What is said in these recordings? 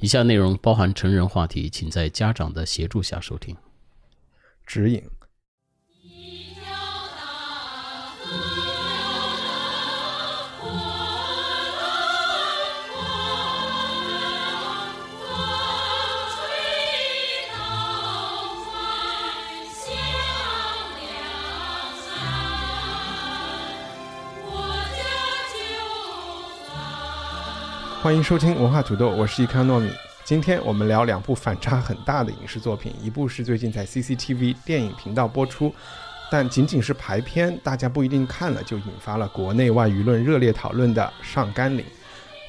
以下内容包含成人话题，请在家长的协助下收听。指引。欢迎收听文化土豆，我是一康糯米。今天我们聊两部反差很大的影视作品，一部是最近在 CCTV 电影频道播出，但仅仅是排片，大家不一定看了就引发了国内外舆论热烈讨论的《上甘岭》。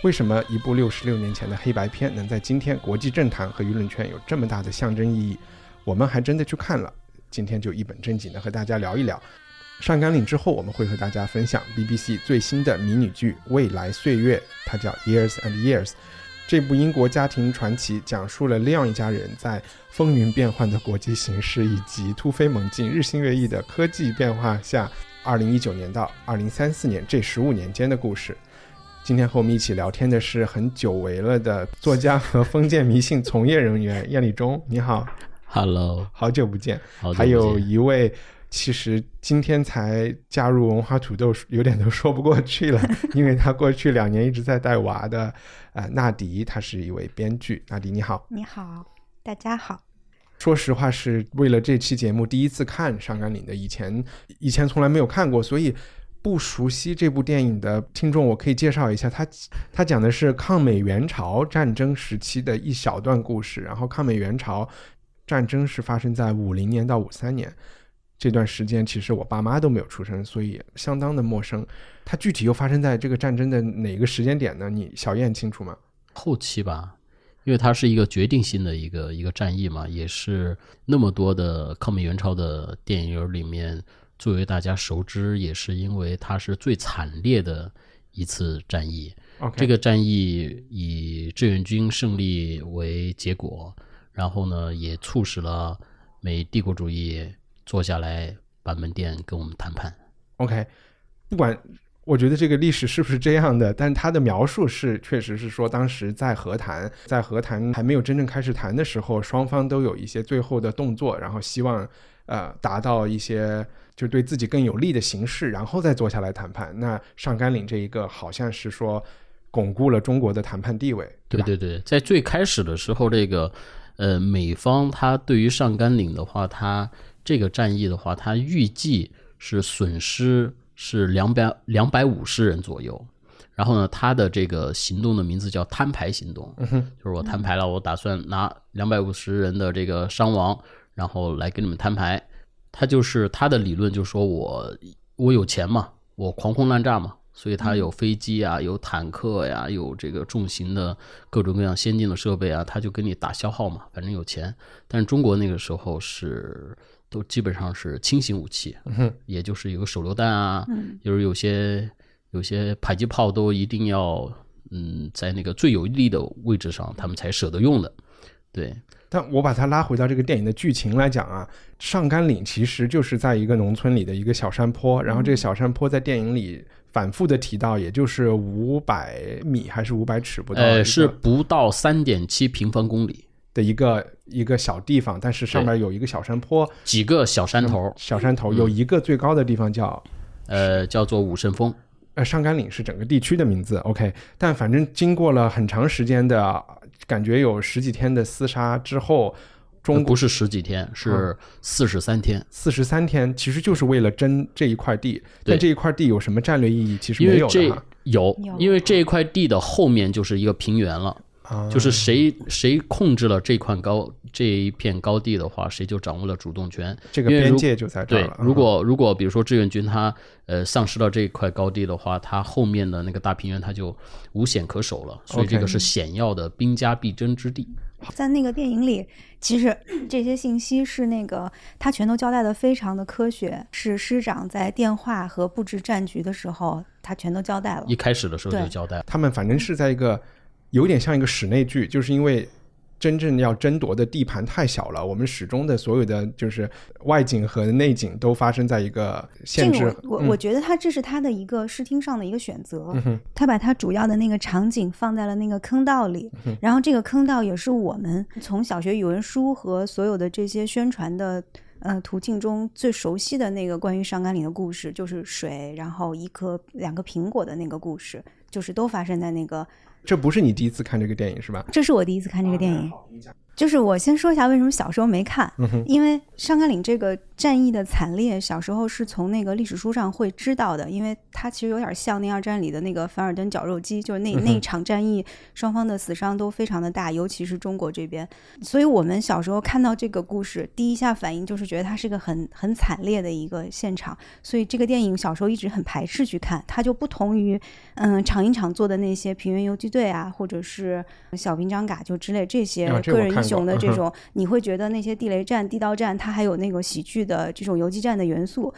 为什么一部六十六年前的黑白片能在今天国际政坛和舆论圈有这么大的象征意义？我们还真的去看了，今天就一本正经的和大家聊一聊。上甘岭之后，我们会和大家分享 BBC 最新的迷你剧《未来岁月》，它叫《Years and Years》。这部英国家庭传奇讲述了利昂一家人在风云变幻的国际形势以及突飞猛进、日新月异的科技变化下，2019年到2034年这十五年间的故事。今天和我们一起聊天的是很久违了的作家和封建迷信从业人员燕立忠，你好，Hello，好久不见，好久不见还有一位。其实今天才加入文化土豆，有点都说不过去了，因为他过去两年一直在带娃的，呃，纳迪，他是一位编剧。纳迪，你好，你好，大家好。说实话，是为了这期节目第一次看《上甘岭》的，以前以前从来没有看过，所以不熟悉这部电影的听众，我可以介绍一下，他他讲的是抗美援朝战争时期的一小段故事，然后抗美援朝战争是发生在五零年到五三年。这段时间其实我爸妈都没有出生，所以相当的陌生。它具体又发生在这个战争的哪个时间点呢？你小燕清楚吗？后期吧，因为它是一个决定性的一个一个战役嘛，也是那么多的抗美援朝的电影里面最为大家熟知，也是因为它是最惨烈的一次战役。这个战役以志愿军胜利为结果，然后呢，也促使了美帝国主义。坐下来把门店跟我们谈判。OK，不管我觉得这个历史是不是这样的，但他的描述是，确实是说当时在和谈，在和谈还没有真正开始谈的时候，双方都有一些最后的动作，然后希望呃达到一些就对自己更有利的形式，然后再坐下来谈判。那上甘岭这一个好像是说巩固了中国的谈判地位，对对对，在最开始的时候，这个呃美方他对于上甘岭的话，他。这个战役的话，它预计是损失是两百两百五十人左右。然后呢，他的这个行动的名字叫摊牌行动，就是我摊牌了，我打算拿两百五十人的这个伤亡，然后来跟你们摊牌。他就是他的理论，就是说我我有钱嘛，我狂轰滥炸嘛，所以他有飞机啊，有坦克呀，有这个重型的各种各样先进的设备啊，他就跟你打消耗嘛，反正有钱。但是中国那个时候是。都基本上是轻型武器，也就是有手榴弹啊，就是有些有些迫击炮都一定要嗯在那个最有利的位置上，他们才舍得用的。对，但我把它拉回到这个电影的剧情来讲啊，上甘岭其实就是在一个农村里的一个小山坡，然后这个小山坡在电影里反复的提到，也就是五百米还是五百尺不到？呃，是不到三点七平方公里。的一个一个小地方，但是上面有一个小山坡，几个小山头，小山头有一个最高的地方叫，呃，叫做武胜峰。呃，上甘岭是整个地区的名字。OK，但反正经过了很长时间的感觉，有十几天的厮杀之后，中不是十几天，是四十三天。四十三天其实就是为了争这一块地。但这一块地有什么战略意义？其实没有的。有，因为这一块地的后面就是一个平原了。就是谁谁控制了这块高这一片高地的话，谁就掌握了主动权。这个边界就在这儿对了。，如果如果比如说志愿军他呃丧失了这一块高地的话，他后面的那个大平原他就无险可守了，所以这个是险要的兵家必争之地。在那个电影里，其实 这些信息是那个他全都交代的非常的科学，是师长在电话和布置战局的时候，他全都交代了一。开始的时候就交代了。他们反正是在一个有点像一个室内剧，就是因为真正要争夺的地盘太小了，我们始终的所有的就是外景和内景都发生在一个限制这个。我我嗯我觉得他这是他的一个视听上的一个选择，嗯他把他主要的那个场景放在了那个坑道里，然后这个坑道也是我们从小学语文书和所有的这些宣传的。呃，途径中最熟悉的那个关于上甘岭的故事，就是水，然后一颗两个苹果的那个故事，就是都发生在那个。这不是你第一次看这个电影是吧？这是我第一次看这个电影，就是我先说一下为什么小时候没看，嗯因为上甘岭这个战役的惨烈，小时候是从那个历史书上会知道的，因为它其实有点像那二战里的那个凡尔登绞肉机，就是那那一场战役双方的死伤都非常的大，尤其是中国这边，所以我们小时候看到这个故事，第一下反应就是觉得它是个很很惨烈的一个现场，所以这个电影小时候一直很排斥去看，它就不同于嗯场英厂做的那些平原游击队啊，或者是小兵张嘎就之类这些个人雄的这种，你会觉得那些地雷战、地道战，它还有那个喜剧的这种游击战的元素。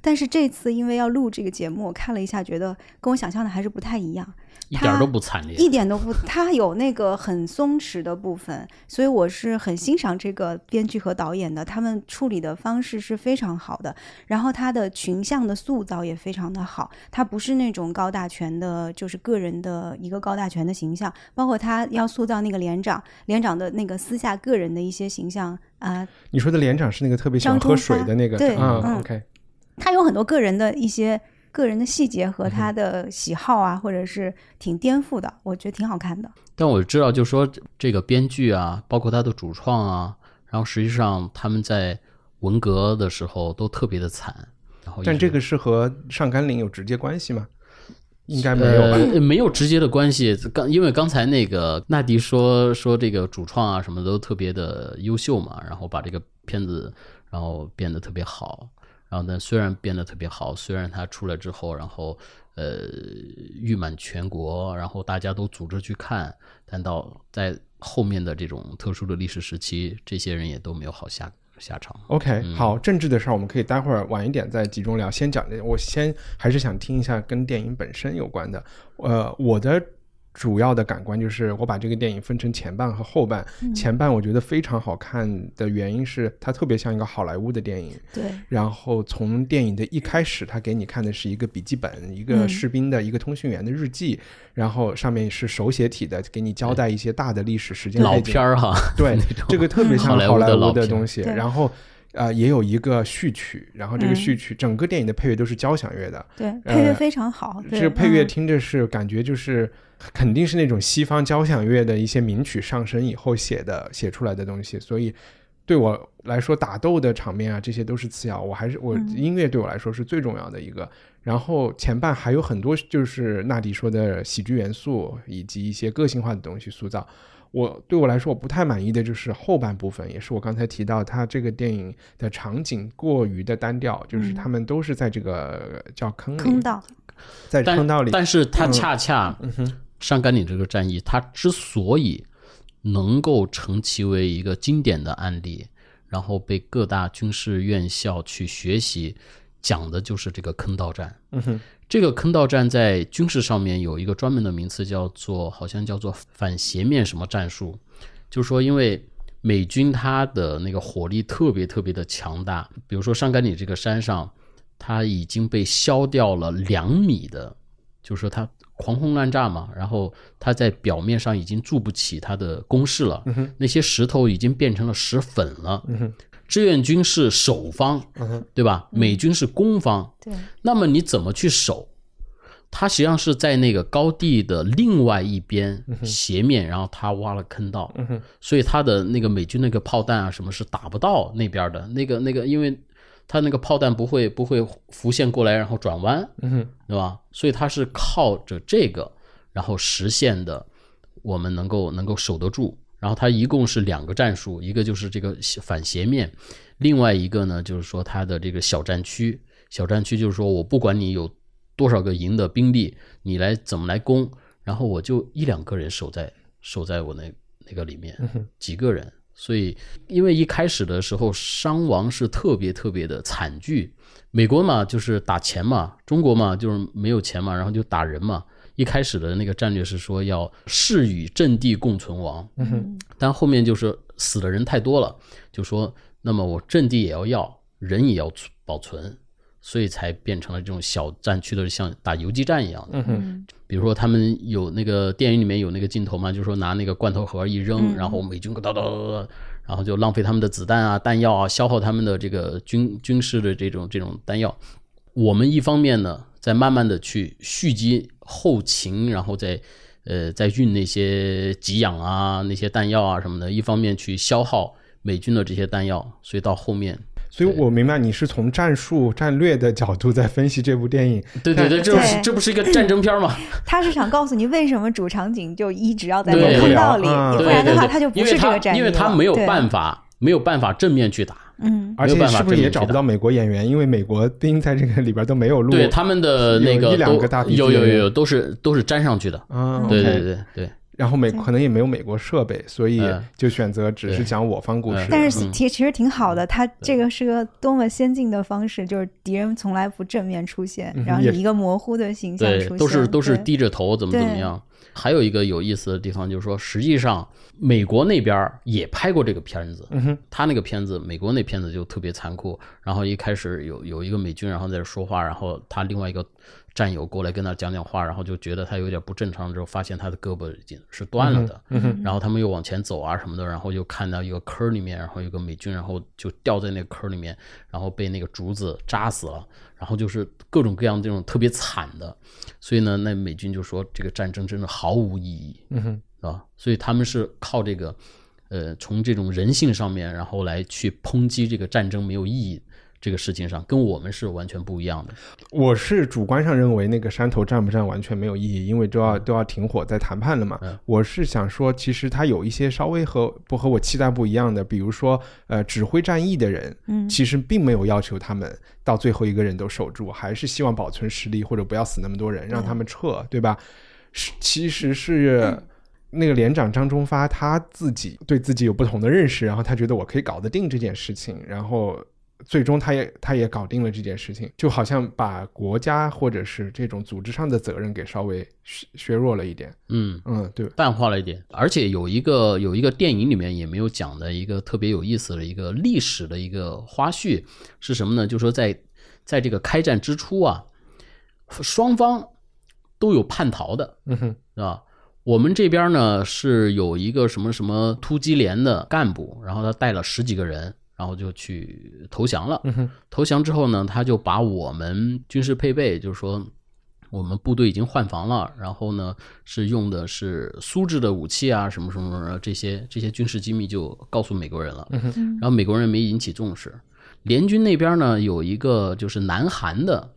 但是这次因为要录这个节目，我看了一下，觉得跟我想象的还是不太一样。一点儿都不惨烈。一点都不，他有那个很松弛的部分，所以我是很欣赏这个编剧和导演的，他们处理的方式是非常好的，然后他的群像的塑造也非常的好，他不是那种高大全的，就是个人的一个高大全的形象，包括他要塑造那个连长，连长的那个私下个人的一些形象啊、你说的连长是那个特别喜欢喝水的那个，对啊嗯，OK，他有很多个人的一些个人的细节嗯和他的喜好啊，或者是挺颠覆的，我觉得挺好看的。但我知道，就说这个编剧啊，包括他的主创啊，然后实际上他们在文革的时候都特别的惨。然后但这个是和上甘岭有直接关系吗？应该没有吧？呃，没有直接的关系。刚因为刚才那个纳迪说说这个主创啊什么都特别的优秀嘛，然后把这个片子然后变得特别好。然后呢，虽然变得特别好，虽然它出来之后，然后呃誉满全国，然后大家都组织去看，但到在后面的这种特殊的历史时期，这些人也都没有好下下场。OK，好，政治的事儿我们可以待会儿晚一点再集中聊。先讲这，我先还是想听一下跟电影本身有关的。呃，我的主要的感官就是我把这个电影分成前半和后半。前半我觉得非常好看的原因是它特别像一个好莱坞的电影。对，然后从电影的一开始，他给你看的是一个笔记本，一个嗯士兵的一个通讯员的日记，然后上面是手写体的，给你交代一些大的历史时间老片儿哈，对，这个特别像好莱坞好莱坞的老东西。然后，呃，也有一个序曲，然后这个嗯序曲、整个电影的配乐都是交响乐的。对，配乐呃非常好。这个配乐嗯听着是感觉就是肯定是那种西方交响乐的一些名曲上升以后写的写出来的东西，所以对我来说打斗的场面啊这些都是次要，我还是我嗯音乐对我来说是最重要的一个。然后前半还有很多就是纳迪说的喜剧元素以及一些个性化的东西塑造。我对我来说我不太满意的就是后半部分，也是我刚才提到，它这个电影的场景过于的单调，就是嗯。他们都是在这个叫坑里，坑道，在坑道里，但是它嗯。恰恰嗯哼，上甘岭这个战役，它之所以能够成其为一个经典的案例，然后被各大军事院校去学习，讲的就是这个坑道战。嗯哼，这个坑道战在军事上面有一个专门的名词，叫做好像叫做反斜面什么战术，就是说因为。美军它的那个火力特别特别的强大，比如说上甘岭这个山上，它已经被削掉了两米的，就是说它狂轰滥炸嘛，然后它在表面上已经筑不起它的工事了，那些石头已经变成了石粉了。志愿军是守方，嗯，对吧？美军是攻方，对，那么你怎么去守？它实际上是在那个高地的另外一边斜面，然后他挖了坑道，嗯，所以他的那个美军那个炮弹啊什么是打不到那边的，那个那个，因为他那个炮弹不会不会浮现过来然后转弯，嗯，对吧？所以它是靠着这个，然后实现的，我们能够能够守得住。然然后它一共是两个战术，一个就是这个反斜面，另外一个呢就是说它的这个小战区。小战区就是说我不管你有多少个营的兵力，你来怎么来攻，然后我就一两个人守在守在我那那个里面，几个人。所以因为一开始的时候伤亡是特别特别的惨剧。美国嘛就是打钱嘛，中国嘛就是没有钱嘛，然后就打人嘛。一开始的那个战略是说要誓与阵地共存亡，但后面就是死的人太多了，就说那么我阵地也要要，人也要保存，所以才变成了这种小战区的像打游击战一样的。嗯比如说他们有那个电影里面有那个镜头嘛，就是说拿那个罐头盒一扔，然后美军哒哒哒哒，然后就浪费他们的子弹啊、弹药啊，消耗他们的这个军军事的这种这种弹药。我们一方面呢，在慢慢的去蓄积后勤，然后再呃再运那些给养啊、那些弹药啊什么的，一方面去消耗美军的这些弹药，所以到后面，所以我明白你是从战术战略的角度在分析这部电影。对对对，这不是这不是一个战争片吗？他是想告诉你为什么主场景就一直要在通道里，不然的话他就不是这个战役因为他没有。办法，没有办法正面去打。嗯，而且是不是也找不到美国演员？因为美国兵在这个里边都没有录。对他们的那个都一两个大有有有都是都是粘上去的。嗯，对对对对，然后美可能也没有美国设备，所以嗯就选择只是讲我方故事。嗯但是其其实挺好的，它这个是个多么先进的方式，就是敌人从来不正面出现，然后嗯也以一个模糊的形象出，现，都是都是对低着头怎么怎么对样。还有一个有意思的地方就是说，实际上美国那边儿也拍过这个片子，他那个片子，美国那片子就特别残酷。然后一开始有有一个美军，然后在这说话，然后他另外一个战友过来跟他讲讲话，然后就觉得他有点不正常，之后发现他的胳膊已经是断了的。嗯然后他们又往前走啊什么的，然后又看到一个坑里面，然后有个美军，然后就掉在那个坑里面，然后被那个竹子扎死了，然后就是各种各样这种特别惨的。所以呢，那美军就说这个战争真的毫无意义。嗯哼，啊，所以他们是靠这个，呃，从这种人性上面，然后来去抨击这个战争没有意义这个事情上，跟我们是完全不一样的。我是主观上认为那个山头站不站完全没有意义，因为都要都要停火在谈判了嘛。嗯我是想说，其实他有一些稍微和不和我期待不一样的，比如说呃，指挥战役的人，嗯其实并没有要求他们到最后一个人都守住，还是希望保存实力或者不要死那么多人，让他们撤，对吧？是，其实是。那个连长张忠发他自己对自己有不同的认识，然后他觉得我可以搞得定这件事情，然后最终他也他也搞定了这件事情，就好像把国家或者是这种组织上的责任给稍微削削弱了一点。嗯，嗯，对，淡化了一点。而且有一个有一个电影里面也没有讲的一个特别有意思的一个历史的一个花絮是什么呢？就是说在在这个开战之初啊，双方都有叛逃的，嗯哼，是吧？我们这边呢是有一个什么什么突击连的干部，然后他带了十几个人，然后就去投降了。嗯，投降之后呢，他就把我们军事配备，就是说我们部队已经换防了，然后呢是用的是苏制的武器啊，什么什么什么这些这些军事机密就告诉美国人了。嗯然后美国人没引起重视。联军那边呢有一个就是南韩的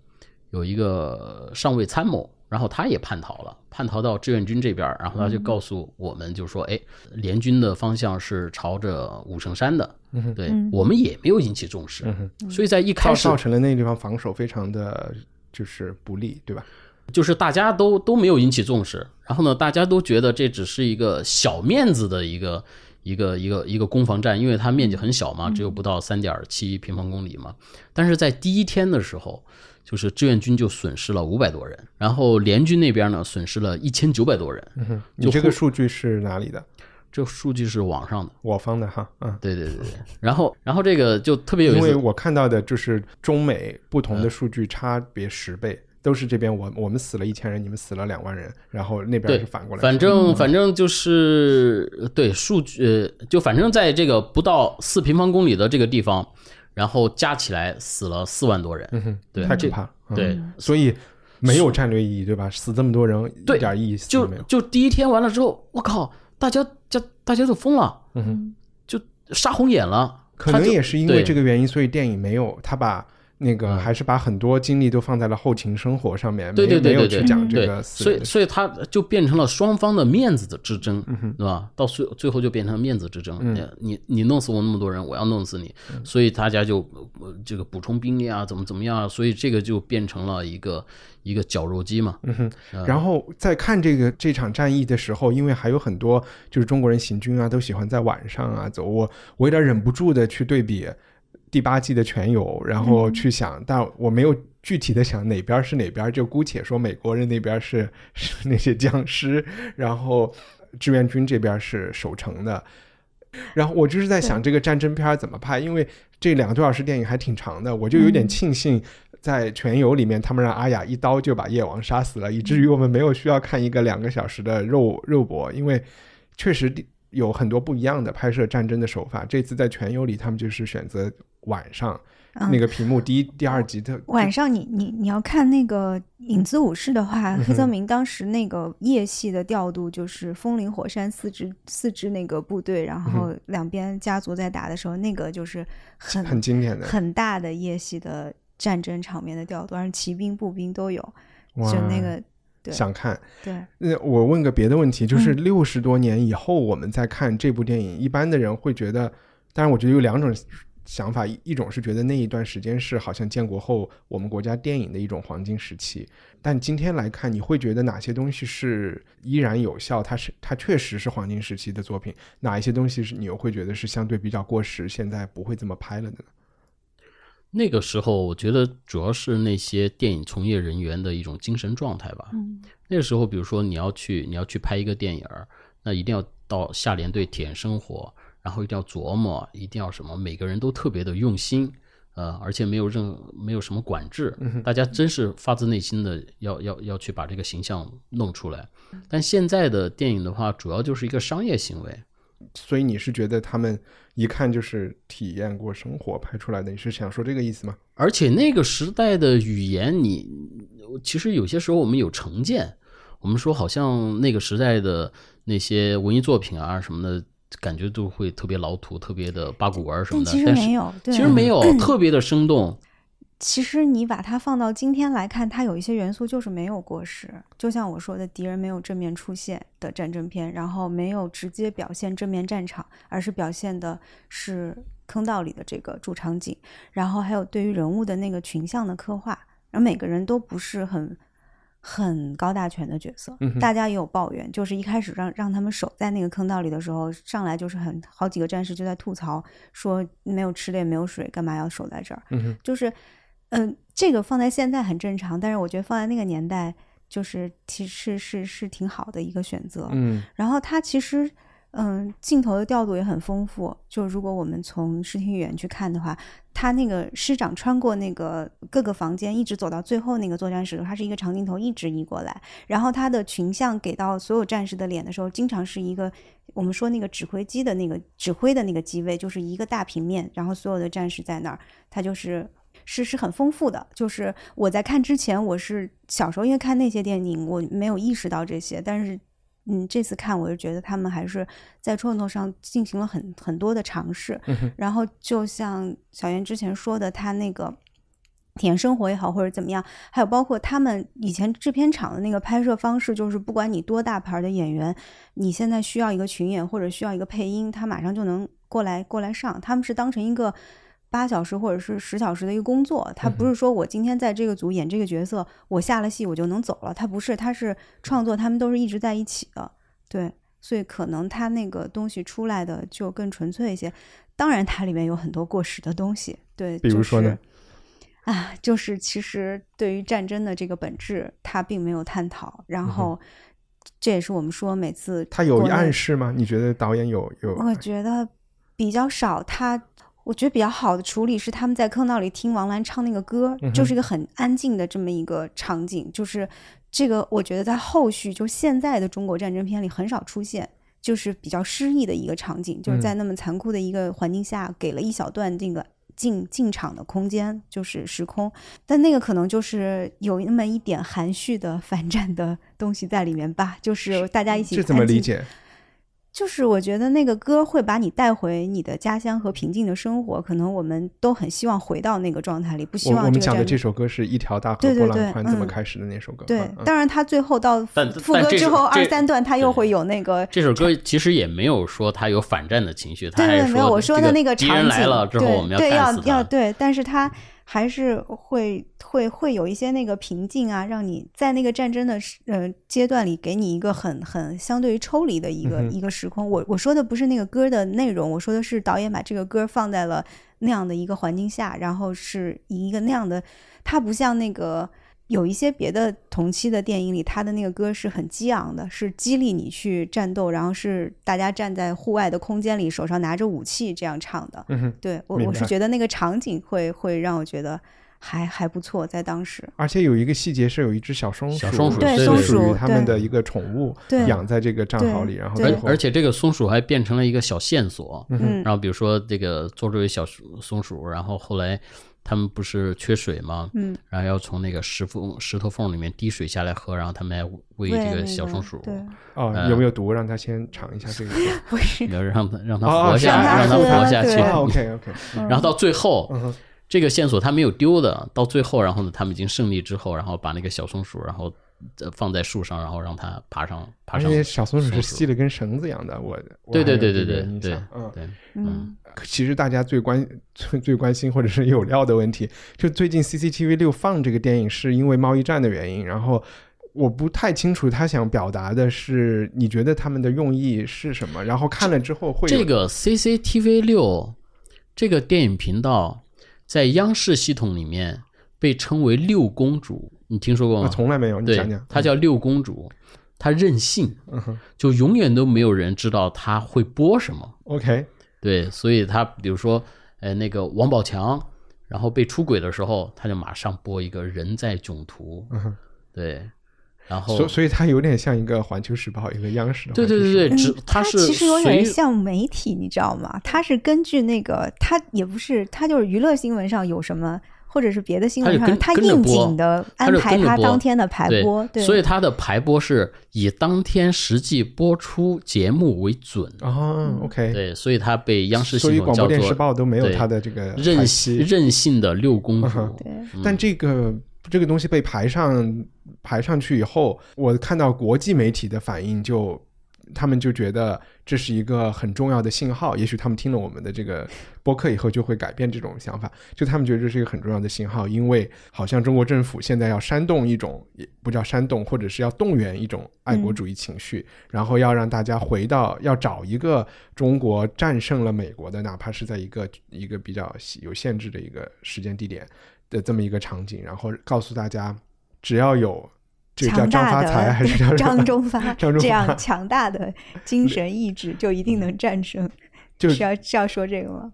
有一个上尉参谋，然后他也叛逃了，叛逃到志愿军这边，然后他就告诉我们，就说，哎，联军的方向是朝着武圣山的，对嗯我们也没有引起重视，所以在一开始造造成了那个地方防守非常的就是不利，对吧？就是大家都都没有引起重视，然后呢，大家都觉得这只是一个小面子的一个一个一个一个攻防战，因为它面积很小嘛，只有不到三点七平方公里嘛。但是在第一天的时候，就是志愿军就损失了五百多人，然后联军那边呢损失了一千九百多人。你这个数据是哪里的？这数据是网上的，我方的哈，嗯。对对对对。然后然后这个就特别有意思，因为我看到的就是中美不同的数据差别十倍，都是这边我我们死了一千人，你们死了两万人，然后那边是反过来。反正反正就是呃对数据，呃，就反正在这个不到四平方公里的这个地方，然后加起来死了四万多人。嗯哼，对，太可怕了。嗯对，所以没有战略意义，对吧？死这么多人，一点意义都就没有。就第一天完了之后，我靠，大家家大家都疯了，嗯就杀红眼了。可能也是因为这个原因，所以电影没有他把那个还是把很多精力都放在了后勤生活上面，对对对没有对对，去讲这个所以。所以他就变成了双方的面子的之争，嗯对吧？到最最后就变成面子之争。你你弄死我那么多人，我要弄死你，所以大家就呃这个补充兵力啊，怎么怎么样啊，所以这个就变成了一个一个绞肉机嘛。嗯哼，然后在看这个这场战役的时候，因为还有很多就是中国人行军啊，都喜欢在晚上啊走，我我有点忍不住的去对比第八季的全游，然后去想，但我没有具体的想哪边是哪边，就姑且说美国人那边是 是那些僵尸，然后志愿军这边是守城的。然后我就是在想这个战争片怎么拍，因为这两个多小时电影还挺长的，我就有点庆幸在全游里面他们让阿雅一刀就把夜王杀死了，以至于我们没有需要看一个两个小时的肉肉搏，因为确实有很多不一样的拍摄战争的手法。这次在全游里，他们就是选择晚上嗯。那个屏幕第一、第二集的晚上你你你要看那个《影子武士》的话，黑泽明当时那个夜戏的调度就是风林火山四支四支那个部队，然后两边家族在打的时候，那个就是很很经典的，很大的夜戏的战争场面的调度，而且骑兵步兵都有，就那个对。想看。对，那我问个别的问题，就是嗯六十多年以后我们再看这部电影，一般的人会觉得，当然我觉得有两种想法，一一种是觉得那一段时间是好像建国后我们国家电影的一种黄金时期，但今天来看，你会觉得哪些东西是依然有效？它是它确实是黄金时期的作品，哪一些东西是你又会觉得是相对比较过时，现在不会这么拍了的呢？那个时候，我觉得主要是那些电影从业人员的一种精神状态吧。嗯那个时候，比如说你要去你要去拍一个电影儿，那一定要到下连队体验生活，然后一定要琢磨，一定要什么，每个人都特别的用心，呃，而且没有任没有什么管制，大家真是发自内心的要要要去把这个形象弄出来。但现在的电影的话，主要就是一个商业行为，所以你是觉得他们一看就是体验过生活拍出来的？你是想说这个意思吗？而且那个时代的语言你，其实有些时候我们有成见，我们说好像那个时代的那些文艺作品啊什么的，感觉都会特别老土、特别的八股文什么的。但其实没有，对，其实没有，特别的生动。其实你把它放到今天来看，它有一些元素就是没有过时。就像我说的，敌人没有正面出现的战争片，然后没有直接表现正面战场，而是表现的是坑道里的这个主场景，然后还有对于人物的那个群像的刻画，然后每个人都不是很。很高大全的角色，嗯大家也有抱怨，就是一开始让让他们守在那个坑道里的时候，上来就是很好几个战士就在吐槽说没有吃的也没有水，干嘛要守在这儿？嗯，就是，嗯、这个放在现在很正常，但是我觉得放在那个年代，就是其实是是挺好的一个选择。嗯然后他其实，嗯，镜头的调度也很丰富。就如果我们从视听语言去看的话，他那个师长穿过那个各个房间，一直走到最后那个作战室，他是一个长镜头一直移过来，然后他的群像给到所有战士的脸的时候，经常是一个我们说那个指挥机的那个指挥的那个机位，就是一个大平面，然后所有的战士在那儿，他就是。是是很丰富的，就是我在看之前，我是小时候因为看那些电影，我没有意识到这些，但是嗯，这次看我就觉得他们还是在创作上进行了很很多的尝试。然后就像小袁之前说的，他那个体验生活也好，或者怎么样，还有包括他们以前制片厂的那个拍摄方式，就是不管你多大牌的演员，你现在需要一个群演或者需要一个配音，他马上就能过来过来上，他们是当成一个。八小时或者是十小时的一个工作，他不是说我今天在这个组演这个角色，我下了戏我就能走了，他不是，他是创作，他们都是一直在一起的，对，所以可能他那个东西出来的就更纯粹一些。当然，它里面有很多过时的东西，对，比如说呢？就是、啊，就是其实对于战争的这个本质，他并没有探讨。然后，这也是我们说每次他有暗示吗？你觉得导演有有？我觉得比较少。他我觉得比较好的处理是他们在坑道里听王兰唱那个歌，嗯就是一个很安静的这么一个场景。就是这个，我觉得在后续就现在的中国战争片里很少出现。就是比较诗意的一个场景，就是在那么残酷的一个环境下，给了一小段这个进进场的空间，就是时空。但那个可能就是有那么一点含蓄的反战的东西在里面吧，就是大家一起。这怎么理？解？就是我觉得那个歌会把你带回你的家乡和平静的生活，可能我们都很希望回到那个状态里，不希望这个战我们讲的这首歌是一条大河对对波浪宽怎么开始的那首歌。对当然他最后到副歌之后二三段，他又会有那个这首歌其实也没有说他有反战的情绪，他还是对对，没有我说的那个场景，人来了之后对我们对要。要对，但是他还是会会会有一些那个平静啊，让你在那个战争的时呃阶段里，给你一个很很相对于抽离的一个、嗯一个时空。我我说的不是那个歌的内容，我说的是导演把这个歌放在了那样的一个环境下，然后是以一个那样的，它不像那个。有一些别的同期的电影里，他的那个歌是很激昂的，是激励你去战斗，然后是大家站在户外的空间里，手上拿着武器这样唱的。嗯哼，对我，我是觉得那个场景会会让我觉得还还不错，在当时。而且有一个细节是有一只小松鼠，小松鼠对松鼠对他们的一个宠物，养在这个战壕里，然后而而且这个松鼠还变成了一个小线索，嗯然后比如说这个做这位小鼠松鼠，然后后来他们不是缺水吗？嗯，然后要从那个石缝石头缝里面滴水下来喝，然后他们来喂这个小松鼠，对，哦，呃。有没有毒？让他先尝一下这个。不是，要让它让它哦活下，让它让它活下去。，OK OK，然后到最后，这个线索他没有丢的，到最后，然后呢，他们已经胜利之后，然后把那个小松鼠，然后呃放在树上，然后让它爬上爬上。而且小松鼠是系了根绳子一样的，我我对对对对对对嗯。对，嗯，其实大家最关最最关心或者是有料的问题，就最近 CCTV 六放这个电影是因为贸易战的原因，然后我不太清楚他想表达的是，你觉得他们的用意是什么？然后看了之后会这个 CCTV 六这个电影频道在央视系统里面被称为六公主，你听说过我吗？从来没有，你讲讲，，她叫六公主，她任性，嗯就永远都没有人知道她会播什么。，OK，对，所以她比如说，呃，那个王宝强，然后被出轨的时候，他就马上播一个人在囧途，嗯，对，然后所所以它有点像一个环球时报，一个央视的对对对对，只嗯它是其实有点像媒体，你知道吗？它是根据那个，它也不是，它就是娱乐新闻上有什么，或者是别的新闻上，它就跟它应景的安排跟着播它当天的排播，对，所以他的排播是以当天实际播出节目为准，哦，OK，对，所以他被央视所以系统叫广播电视报都没有对它的这个任性任性的六公主嗯，对，但这个这个东西被排上排上去以后，我看到国际媒体的反应就。他们就觉得这是一个很重要的信号，也许他们听了我们的这个 播客以后就会改变这种想法。就他们觉得这是一个很重要的信号，因为好像中国政府现在要煽动一种，也不叫煽动，或者是要动员一种爱国主义情绪，然后要让大家回到，要找一个中国战胜了美国的，哪怕是在一个一个比较有限制的一个时间地点的这么一个场景，然后告诉大家，只要有这个叫强大张发财还是叫的 张忠 发张这样强大的精神意志，就一定能战胜。就是要是要说这个吗？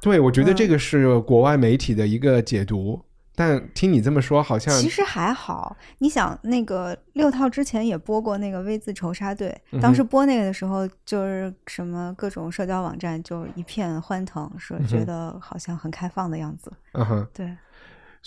对，我觉得嗯这个是国外媒体的一个解读，但听你这么说，好像其实还好，你想那个六套之前也播过那个 V 字仇杀队，当时播那个的时候，就是什么各种社交网站就一片欢腾，说觉得好像很开放的样子。嗯哼，对，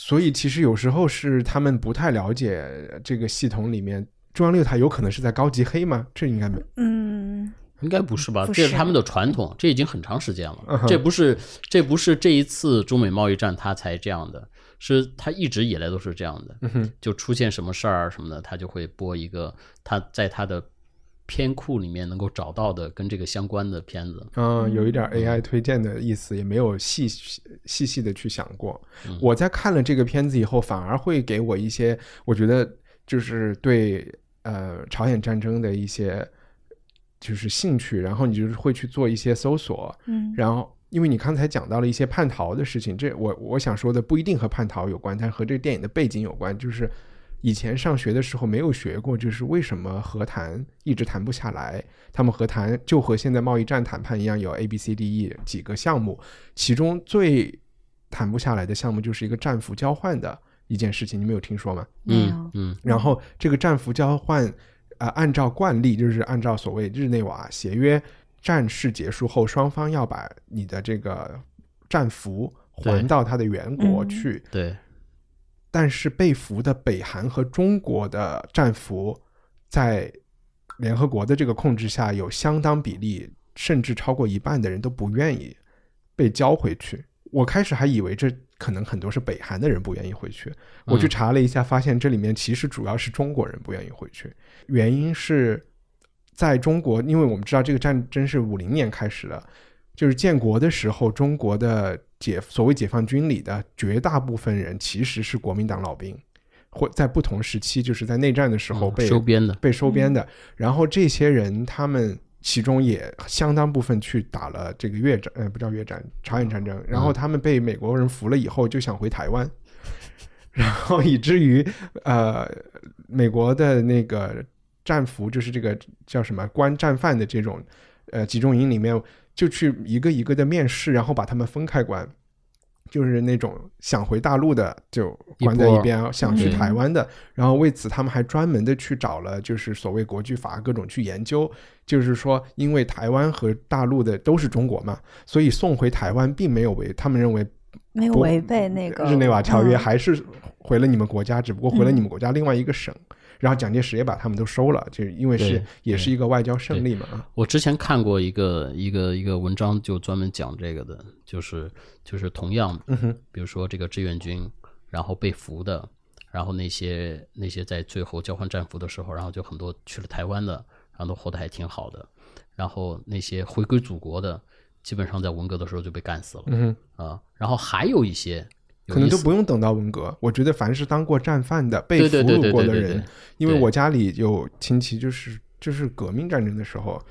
所以其实有时候是他们不太了解这个系统里面中央六台有可能是在高级黑吗？这应该没嗯，应该不是吧？这是他们的传统，这已经很长时间了。嗯这不是这不是这一次中美贸易战他才这样的，是他一直以来都是这样的。嗯，就出现什么事儿什么的，他就会播一个他在他的片库里面能够找到的跟这个相关的片子。嗯，有一点 AI 推荐的意思，也没有细细细的去想过。嗯我在看了这个片子以后，反而会给我一些，我觉得就是对呃朝鲜战争的一些就是兴趣，然后你就是会去做一些搜索，嗯然后。因为你刚才讲到了一些叛逃的事情，这我我想说的不一定和叛逃有关，但和这个电影的背景有关。就是以前上学的时候没有学过，就是为什么和谈一直谈不下来。他们和谈就和现在贸易战谈判一样，有 A、B、C、D、E 几个项目，其中最谈不下来的项目就是一个战俘交换的一件事情，你没有听说吗？没有嗯嗯然后这个战俘交换，呃，按照惯例，就是按照所谓日内瓦协约，战事结束后，双方要把你的这个战俘还到他的原国嗯去。对，但是被俘的北韩和中国的战俘在联合国的这个控制下，有相当比例，甚至超过一半的人都不愿意被交回去。我开始还以为这可能很多是北韩的人不愿意回去，我去查了一下，发现这里面其实主要是中国人不愿意回去，原因是在中国，因为我们知道这个战争是五零年开始的，就是建国的时候，中国的解所谓解放军里的绝大部分人其实是国民党老兵，或在不同时期，就是在内战的时候嗯被、收编的，被收编的。然后这些人他们其中也相当部分去打了这个越战，呃，不叫越战，朝鲜战争。然后他们被美国人俘了以后，就想回台湾，然后以至于呃，美国的那个战俘，就是这个叫什么关战犯的这种呃集中营里面，就去一个一个的面试，然后把他们分开关。就是那种想回大陆的就关在一边，想去嗯台湾的，然后为此他们还专门的去找了就是所谓国际法各种去研究，就是说因为台湾和大陆的都是中国嘛，所以送回台湾并没有违，他们认为没有违背那个日内瓦条约，嗯。还是回了你们国家，只不过回了你们国家另外一个省。然后蒋介石也把他们都收了，就是因为是也是一个外交胜利嘛。啊我之前看过一个一个一个文章，就专门讲这个的，就是就是同样，嗯，比如说这个志愿军，然后被俘的，然后那些那些在最后交换战俘的时候，然后就很多去了台湾的，然后都活得还挺好的，然后那些回归祖国的，基本上在文革的时候就被干死了嗯，啊，然后还有一些有可能都不用等到文革。我觉得凡是当过战犯的、被俘虏过的人，因为我家里有亲戚，就是就是革命战争的时候，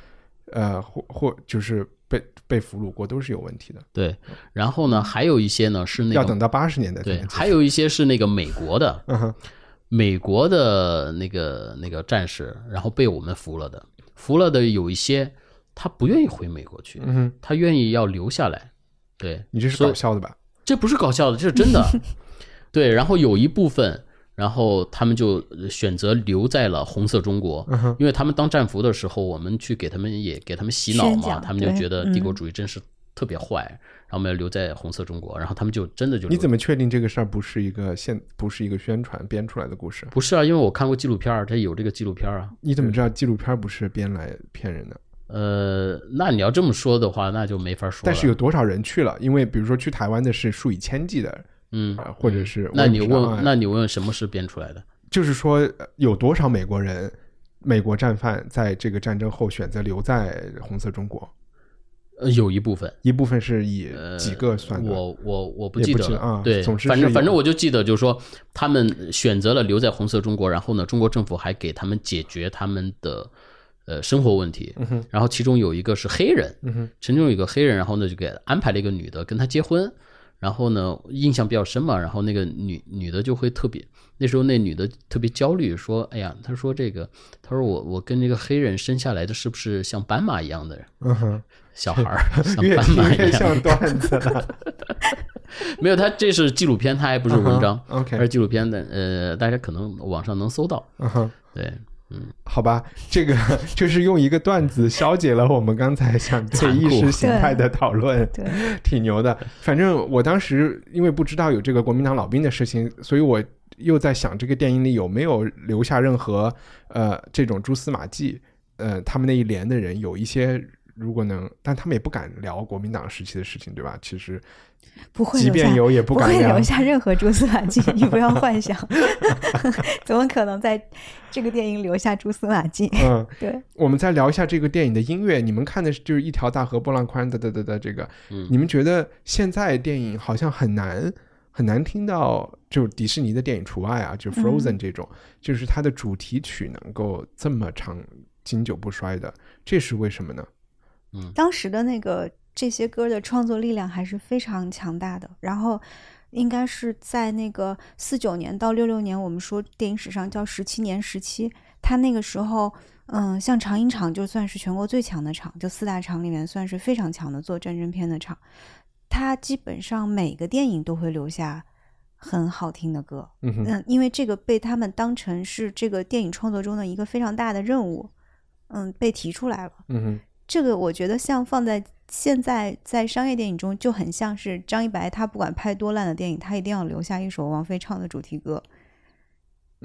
呃，或或就是被被俘虏过，都是有问题的。对，然后呢，还有一些呢是那个要等到八十年代才对还有一些是那个美国的，美国的那个那个战士，然后被我们俘了的，俘了的有一些他不愿意回美国去，嗯哼，他愿意要留下来。对，你这是搞笑的吧？这不是搞笑的，这是真的。对，然后有一部分，然后他们就选择留在了红色中国，嗯，因为他们当战俘的时候，我们去给他们也给他们洗脑嘛，他们就觉得帝国嗯主义真是特别坏，然后我们要留在红色中国，然后他们就真的就你怎么确定这个事儿不是一个现不是一个宣传编出来的故事？不是啊？因为我看过纪录片儿，它有这个纪录片儿啊。你怎么知道纪录片不是编来骗人的？呃，那你要这么说的话，那就没法说了。但是有多少人去了？因为比如说去台湾的是数以千计的，嗯，呃或者是那你问，那你问什么是编出来的？就是说呃有多少美国人、美国战犯在这个战争后选择留在红色中国？呃，有一部分，一部分是以几个算的？我我我不记得了。啊对，总之是反正反正我就记得，就是说他们选择了留在红色中国，然后呢，中国政府还给他们解决他们的呃生活问题。然后其中有一个是黑人，其中有一个黑人，然后呢就给安排了一个女的跟他结婚，然后呢印象比较深嘛，然后那个女女的就会特别，那时候那女的特别焦虑，说，哎呀，她说这个，她说我我跟这个黑人生下来的是不是像斑马一样的人？嗯哼，小孩儿，像斑马一样？越像段子了。没有，他这是纪录片，他还不是文章，嗯哼。它是 OK，纪录片的，呃，大家可能网上能搜到，嗯哼。对，好吧，这个 就是用一个段子消解了我们刚才想对意识形态的讨论，对，挺牛的。反正我当时因为不知道有这个国民党老兵的事情，所以我又在想这个电影里有没有留下任何呃这种蛛丝马迹。呃，他们那一连的人有一些如果能，但他们也不敢聊国民党时期的事情，对吧？其实不会即便有也不不会敢留。下任何蛛丝马迹，你不要幻想，怎么可能在这个电影留下蛛丝马迹？嗯，对，我们再聊一下这个电影的音乐。你们看的是就是一条大河波浪宽的的的的这个，嗯你们觉得现在电影好像很难很难听到，就迪士尼的电影除外啊，就 Frozen 这种，就是它的主题曲能够这么长经久不衰的，这是为什么呢？当时的那个这些歌的创作力量还是非常强大的。然后，应该是在那个四九年到六六年，我们说电影史上叫十七年时期，他那个时候，嗯，像长影厂就算是全国最强的厂，就四大厂里面算是非常强的做战争片的厂，他基本上每个电影都会留下很好听的歌。嗯，嗯，因为这个被他们当成是这个电影创作中的一个非常大的任务，嗯，被提出来了。嗯哼，这个我觉得像放在现在在商业电影中，就很像是张一白，他不管拍多烂的电影，他一定要留下一首王菲唱的主题歌，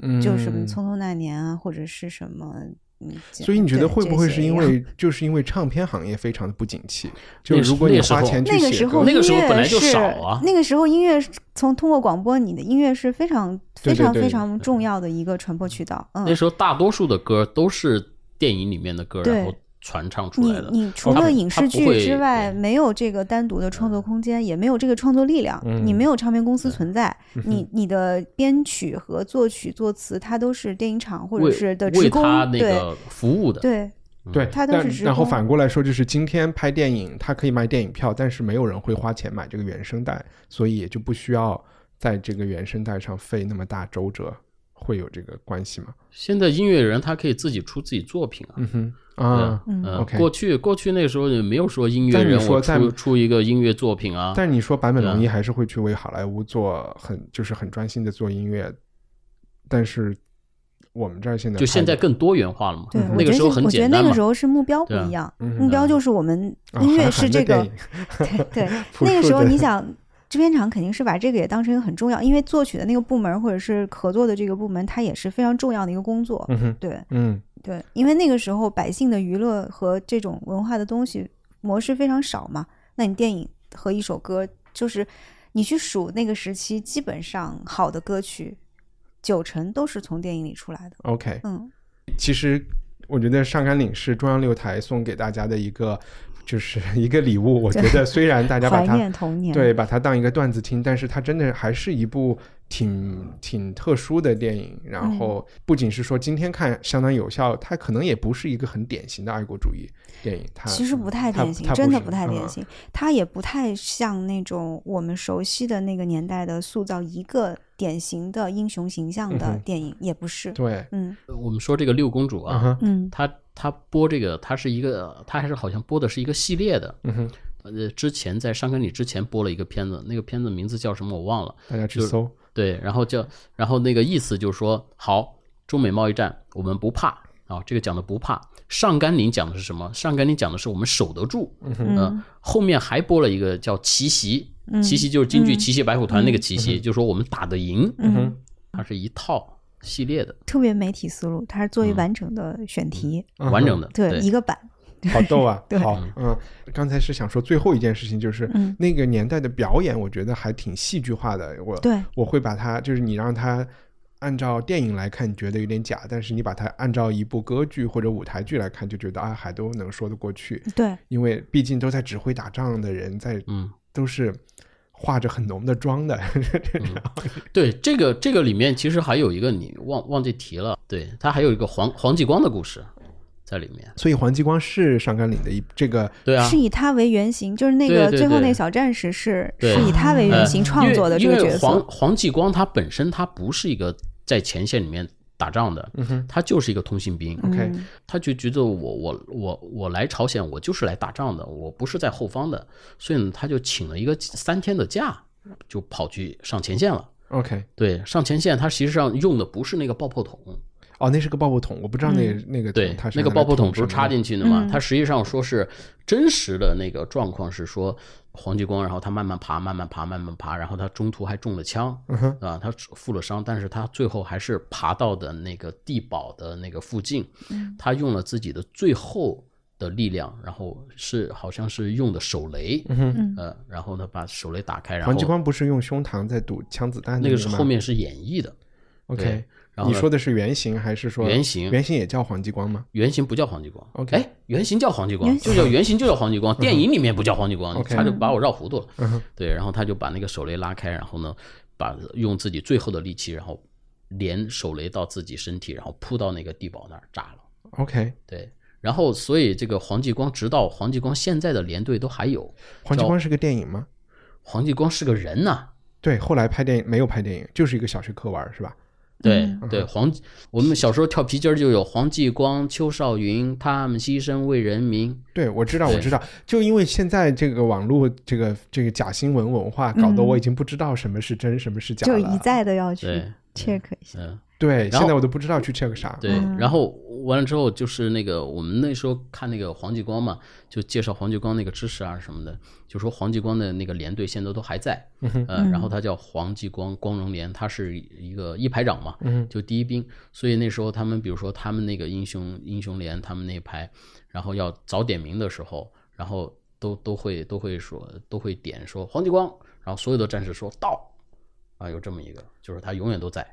嗯，就什么《匆匆那年》啊，或者是什么嗯，所以你觉得会不会是因为 就是因为唱片行业非常的不景气？就如果你花钱去那个时候那个时候音乐本来就是少啊那个时候音乐从通过广播，你的音乐是非常非常非常重要的一个传播渠道。嗯那，时候大多数的歌都是电影里面的歌，然后传唱出你来的。你除了影视剧之外，没有这个单独的创作空间，也没有这个创作力量。嗯你没有唱片公司存在，你你的编曲和作曲作词，它都是电影厂或者是的职工，为他那对个服务的，对对，它都但然后是职工反过来说，就是今天拍电影，它可以卖电影票，但是没有人会花钱买这个原声带，所以也就不需要在这个原声带上费那么大周折，会有这个关系吗？现在音乐人他可以自己出自己作品啊。嗯哼对啊，嗯。过去过去那个时候也没有说音乐人我说在出出一个音乐作品啊，但是你说坂本龙一还是会去为好莱坞做很就是很专心的做音乐，但是我们这儿现在就现在更多元化了嘛。对，嗯我觉得那个时候是我觉得很简单嘛那个时。候是目标不一样，嗯目标就是我们啊音乐是这个 对对，那个时候你想，制片厂肯定是把这个也当成一个很重要，因为作曲的那个部门或者是合作的这个部门，它也是非常重要的一个工作。嗯哼对嗯对，因为那个时候百姓的娱乐和这种文化的东西模式非常少嘛，那你电影和一首歌，就是你去数那个时期，基本上好的歌曲九成都是从电影里出来的。OK，嗯，其实我觉得上甘岭是中央六台送给大家的一个就是 一个礼物。我觉得虽然大家把怀它念童年。对把它当一个段子听，但是它真的还是一部挺挺特殊的电影。然嗯后不仅是说今天看相当有效，它可能也不是一个很典型的爱国主义电影。它其实不太典型真的不太嗯典型。它也不太像那种我们熟悉的那个年代的塑造一个典型的英雄形象的电影，也不是。对，嗯我们说这个六公主啊，嗯她她播这个，他是一个，他还是好像播的是一个系列的。嗯哼，呃，之前在上甘岭之前播了一个片子，那个片子名字叫什么我忘了。大家去搜。对，然后叫，然后那个意思就是说，好，中美贸易战我们不怕啊，这个讲的不怕。上甘岭讲的是什么？上甘岭讲的是我们守得住。嗯呃，后面还播了一个叫奇袭，嗯奇袭就是京剧嗯奇袭白虎团那个奇袭，就是说我们打得赢，嗯哼，它是一套系列的，特别媒体思路，它是作为完整的选题，嗯。完整的，对一个版。好逗啊！对。好，嗯，刚才是想说最后一件事情，就是嗯。那个年代的表演，我觉得还挺戏剧化的。我对。我会把它，就是你让它按照电影来看，你觉得有点假，但是你把它按照一部歌剧或者舞台剧来看，就觉得啊，还都能说得过去。对，因为毕竟都在指挥打仗的人，在嗯，都是化着很浓的妆的。对，这个这个里面其实还有一个你忘忘记提了，对，它还有一个黄黄继光的故事在里面，所以黄继光是上甘岭的一这个对啊。是，以他为原型，就是那个最后那个小战士是对。是以他为原呃型创作的这因为因为个角色。黄黄继光他本身他不是一个在前线里面打仗的，嗯哼。他就是一个通信兵，OK。嗯。他就觉得我我我我来朝鲜，我就是来打仗的，我不是在后方的，所以呢，他就请了一个三天的假，就跑去上前线了。OK 对，上前线，他实际上用的不是那个爆破筒，哦，那是个爆破筒，我不知道那个、那个对筒它，是那个爆破筒不是插进去的吗？嗯。它实际上说是真实的那个状况是说，黄继光，然后他慢慢爬，慢慢爬，慢慢爬，然后他中途还中了枪，嗯啊，他负了伤，但是他最后还是爬到的那个地堡的那个附近，嗯。他用了自己的最后的力量，然后是好像是用的手雷，呃，然后呢把手雷打开，然黄继光不是用胸膛在堵枪子弹那个是后面是演绎的，OK，对然后你说的是原型还是说原型原型也叫黄继光吗？原型不叫黄继光 OK 哎，原型叫黄继光，就叫原型就叫黄继光，电影里面不叫黄继光他就把我绕糊涂了。嗯对，然后他就把那个手雷拉开，然后呢，把用自己最后的力气，然后连手雷到自己身体，然后扑到那个地堡那儿炸了。OK，对，然后所以这个黄继光，直到黄继光现在的连队都还有。黄继光是个电影吗？黄继光是个人呐、对，后来拍电影没有拍电影，就是一个小学课文是吧？对嗯对，黄，我们小时候跳皮筋儿就有黄继光、邱少云，他们牺牲为人民。对，我知道，我知道，就因为现在这个网络这个这个假新闻文化，搞得嗯我已经不知道什么是真，什么是假了。就一再的要去 check 一下。嗯，对，现在我都不知道去 check 啥。对，然后完了之后就是那个我们那时候看那个黄继光嘛，就介绍黄继光那个知识啊什么的，就说黄继光的那个连队现在都还在，呃，然后他叫黄继光光荣连，他是一个一排长嘛，就第一兵，所以那时候他们比如说他们那个英雄英雄连他们那一排，然后要早点名的时候，然后都都会都会说都会点说黄继光，然后所有的战士说到，啊，有这么一个，就是他永远都在。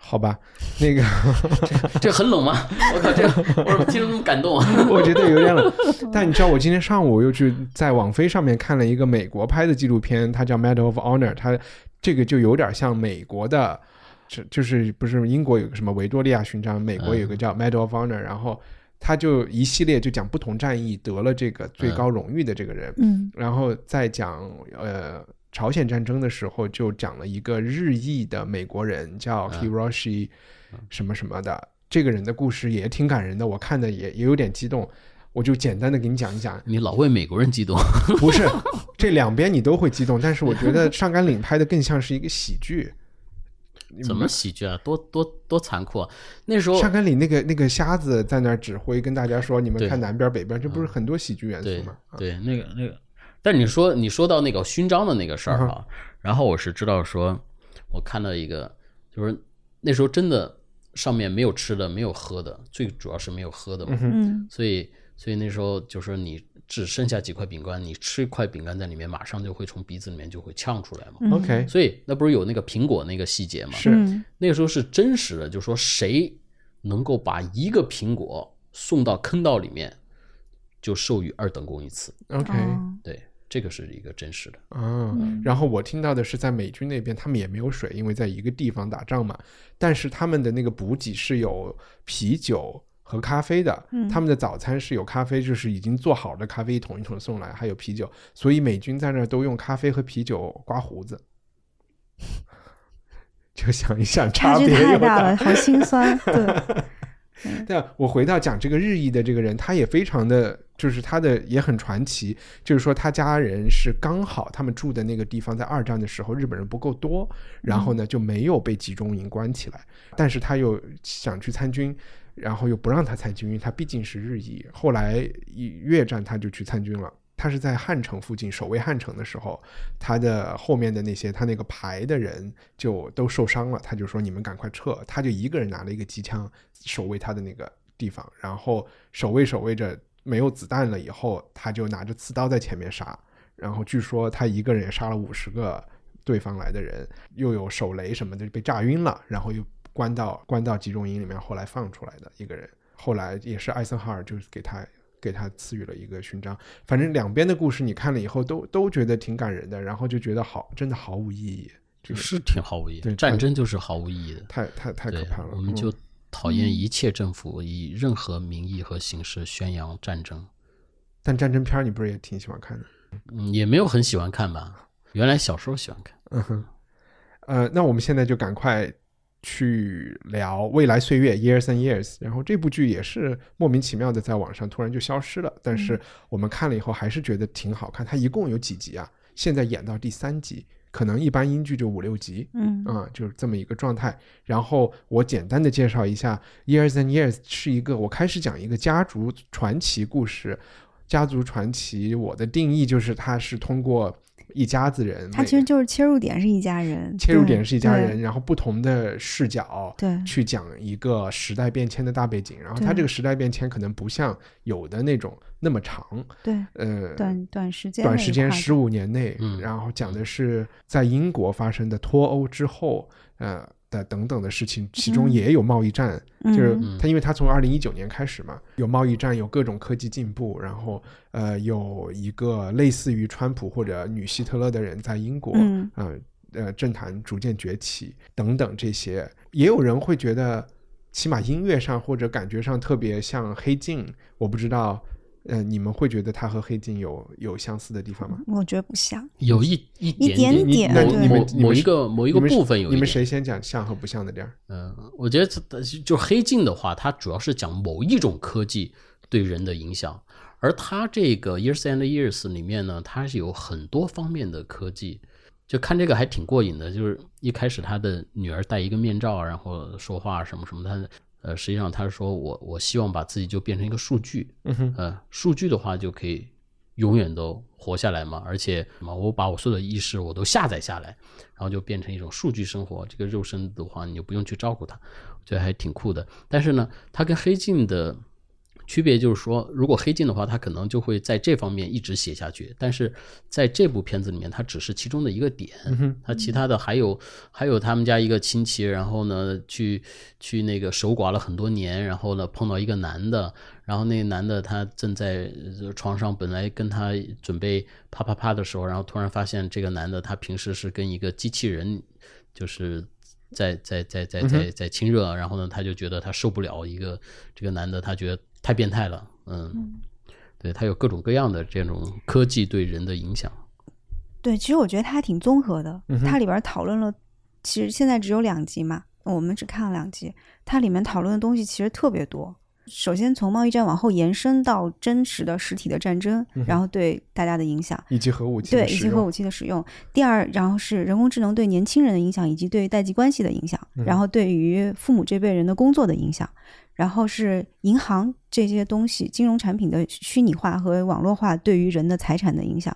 好吧，那个 这很冷吗？我靠，这我怎么听着那么感动啊？我觉得有点冷。但你知道，我今天上午又去在网飞上面看了一个美国拍的纪录片，它叫《Medal of Honor》，它这个就有点像美国的，就就是不是英国有个什么维多利亚勋章，美国有个叫 Medal of Honor，然后他就一系列就讲不同战役得了这个最高荣誉的这个人，嗯然后再讲呃朝鲜战争的时候，就讲了一个日裔的美国人叫 Hiroshi 什么什么的，这个人的故事也挺感人的，我看的也也有点激动，我就简单的给你讲一讲。你老为美国人激动，不是这两边你都会激动，但是我觉得上甘岭拍的更像是一个喜剧。怎么喜剧啊？多多多残酷啊！那时候上甘岭那个那个瞎子在那儿指挥，跟大家说你们看南边北边，这不是很多喜剧元素吗？啊对，那个那个，但你说你说到那个勋章的那个事儿嗯啊，然后我是知道说，我看到一个，就是那时候真的上面没有吃的，没有喝的，最主要是没有喝的嘛，嗯所以所以那时候就是你只剩下几块饼干，你吃一块饼干在里面，马上就会从鼻子里面就会呛出来嘛。嗯。OK，所以那不是有那个苹果那个细节嘛？是。嗯。那个时候是真实的，就说谁能够把一个苹果送到坑道里面，就授予二等功一次。OK 哦。对，这个是一个真实的。啊，然后我听到的是在美军那边，他们也没有水，因为在一个地方打仗嘛。但是他们的那个补给是有啤酒和咖啡的，他们的早餐是有咖啡，就是已经做好的咖啡一桶一桶送来，还有啤酒，所以美军在那儿都用咖啡和啤酒刮胡子。就想一想，差别有太大了，好心酸。对，对啊，我回到讲这个日裔的这个人，他也非常的，就是他的也很传奇，就是说他家人是刚好他们住的那个地方在二战的时候日本人不够多，然后呢就没有被集中营关起来，但是他又想去参军，然后又不让他参军，因为他毕竟是日裔。后来越战他就去参军了。他是在汉城附近守卫汉城的时候，他的后面的那些他那个排的人就都受伤了，他就说你们赶快撤，他就一个人拿了一个机枪守卫他的那个地方，然后守卫守卫着没有子弹了以后，他就拿着刺刀在前面杀，然后据说他一个人也杀了五十个对方来的人，又有手雷什么的被炸晕了，然后又关到关到集中营里面，后来放出来的一个人，后来也是艾森豪尔就是给他给他赐予了一个勋章。反正两边的故事你看了以后都都觉得挺感人的，然后就觉得好，真的毫无意义，这个是挺毫无意义对的，战争就是毫无意义的。太太太可怕了。，嗯我们就讨厌一切政府以任何名义和形式宣扬战争。但战争片儿你不是也挺喜欢看的？嗯，也没有很喜欢看吧。原来小时候喜欢看。嗯哼，呃，那我们现在就赶快去聊《未来岁月》（Years and Years）。然后这部剧也是莫名其妙的在网上突然就消失了，但是我们看了以后还是觉得挺好看。它一共有几集啊？现在演到第三集，可能一般英剧就五六集。嗯啊、就是这么一个状态。然后我简单的介绍一下，《Years and Years》是一个我开始讲一个家族传奇故事。家族传奇，我的定义就是它是通过一家子人，每他其实就是切入点是一家人，切入点是一家人，然后不同的视角对去讲一个时代变迁的大背景。然后对它这个时代变迁可能不像有的那种那么长，对呃，短短时间短时间十五年内，嗯然后讲的是在英国发生的脱欧之后，呃的等等的事情，其中嗯也有贸易战，就是嗯。它因为它从二零一九年开始嘛，有贸易战，有各种科技进步，然后呃有一个类似于川普或者女希特勒的人在英国，嗯。呃呃政坛逐渐崛起等等这些，也有人会觉得，起码音乐上或者感觉上特别像黑镜，我不知道。呃，你们会觉得它和黑镜有有相似的地方吗？我觉得不像，有一一一点某点点对你们某某一个某一个部分有一点。你们谁先讲像和不像的地儿？嗯，我觉得它就黑镜的话，它主要是讲某一种科技对人的影响，而它这个 Years and Years 里面呢，它是有很多方面的科技，就看这个还挺过瘾的。就是一开始他的女儿戴一个面罩，然后说话什么什么，他呃，实际上他说我我希望把自己就变成一个数据，嗯哼，呃，数据的话就可以永远都活下来嘛，而且嘛，我把我所有的意识我都下载下来，然后就变成一种数据生活。这个肉身的话，你就不用去照顾它，我觉得还挺酷的。但是呢，它跟黑镜的区别就是说，如果黑镜的话，他可能就会在这方面一直写下去，但是在这部片子里面，它只是其中的一个点，他其他的还有还有他们家一个亲戚，然后呢去去那个守寡了很多年，然后呢碰到一个男的，然后那个男的他正在呃床上，本来跟他准备啪啪啪的时候，然后突然发现这个男的他平时是跟一个机器人，就是在在在在在在亲热，然后呢他就觉得他受不了一个这个男的，他觉得太变态了，嗯，对它有各种各样的这种科技对人的影响，对，其实我觉得它还挺综合的。它里边讨论了，其实现在只有两集嘛，我们只看了两集，它里面讨论的东西其实特别多。首先从贸易战往后延伸到真实的实体的战争，然后对大家的影响，以及核武器对，的使用以及核武器的使用。第二，然后是人工智能对年轻人的影响，以及对代际关系的影响，嗯然后对于父母这辈人的工作的影响，然后是银行这些东西、金融产品的虚拟化和网络化对于人的财产的影响。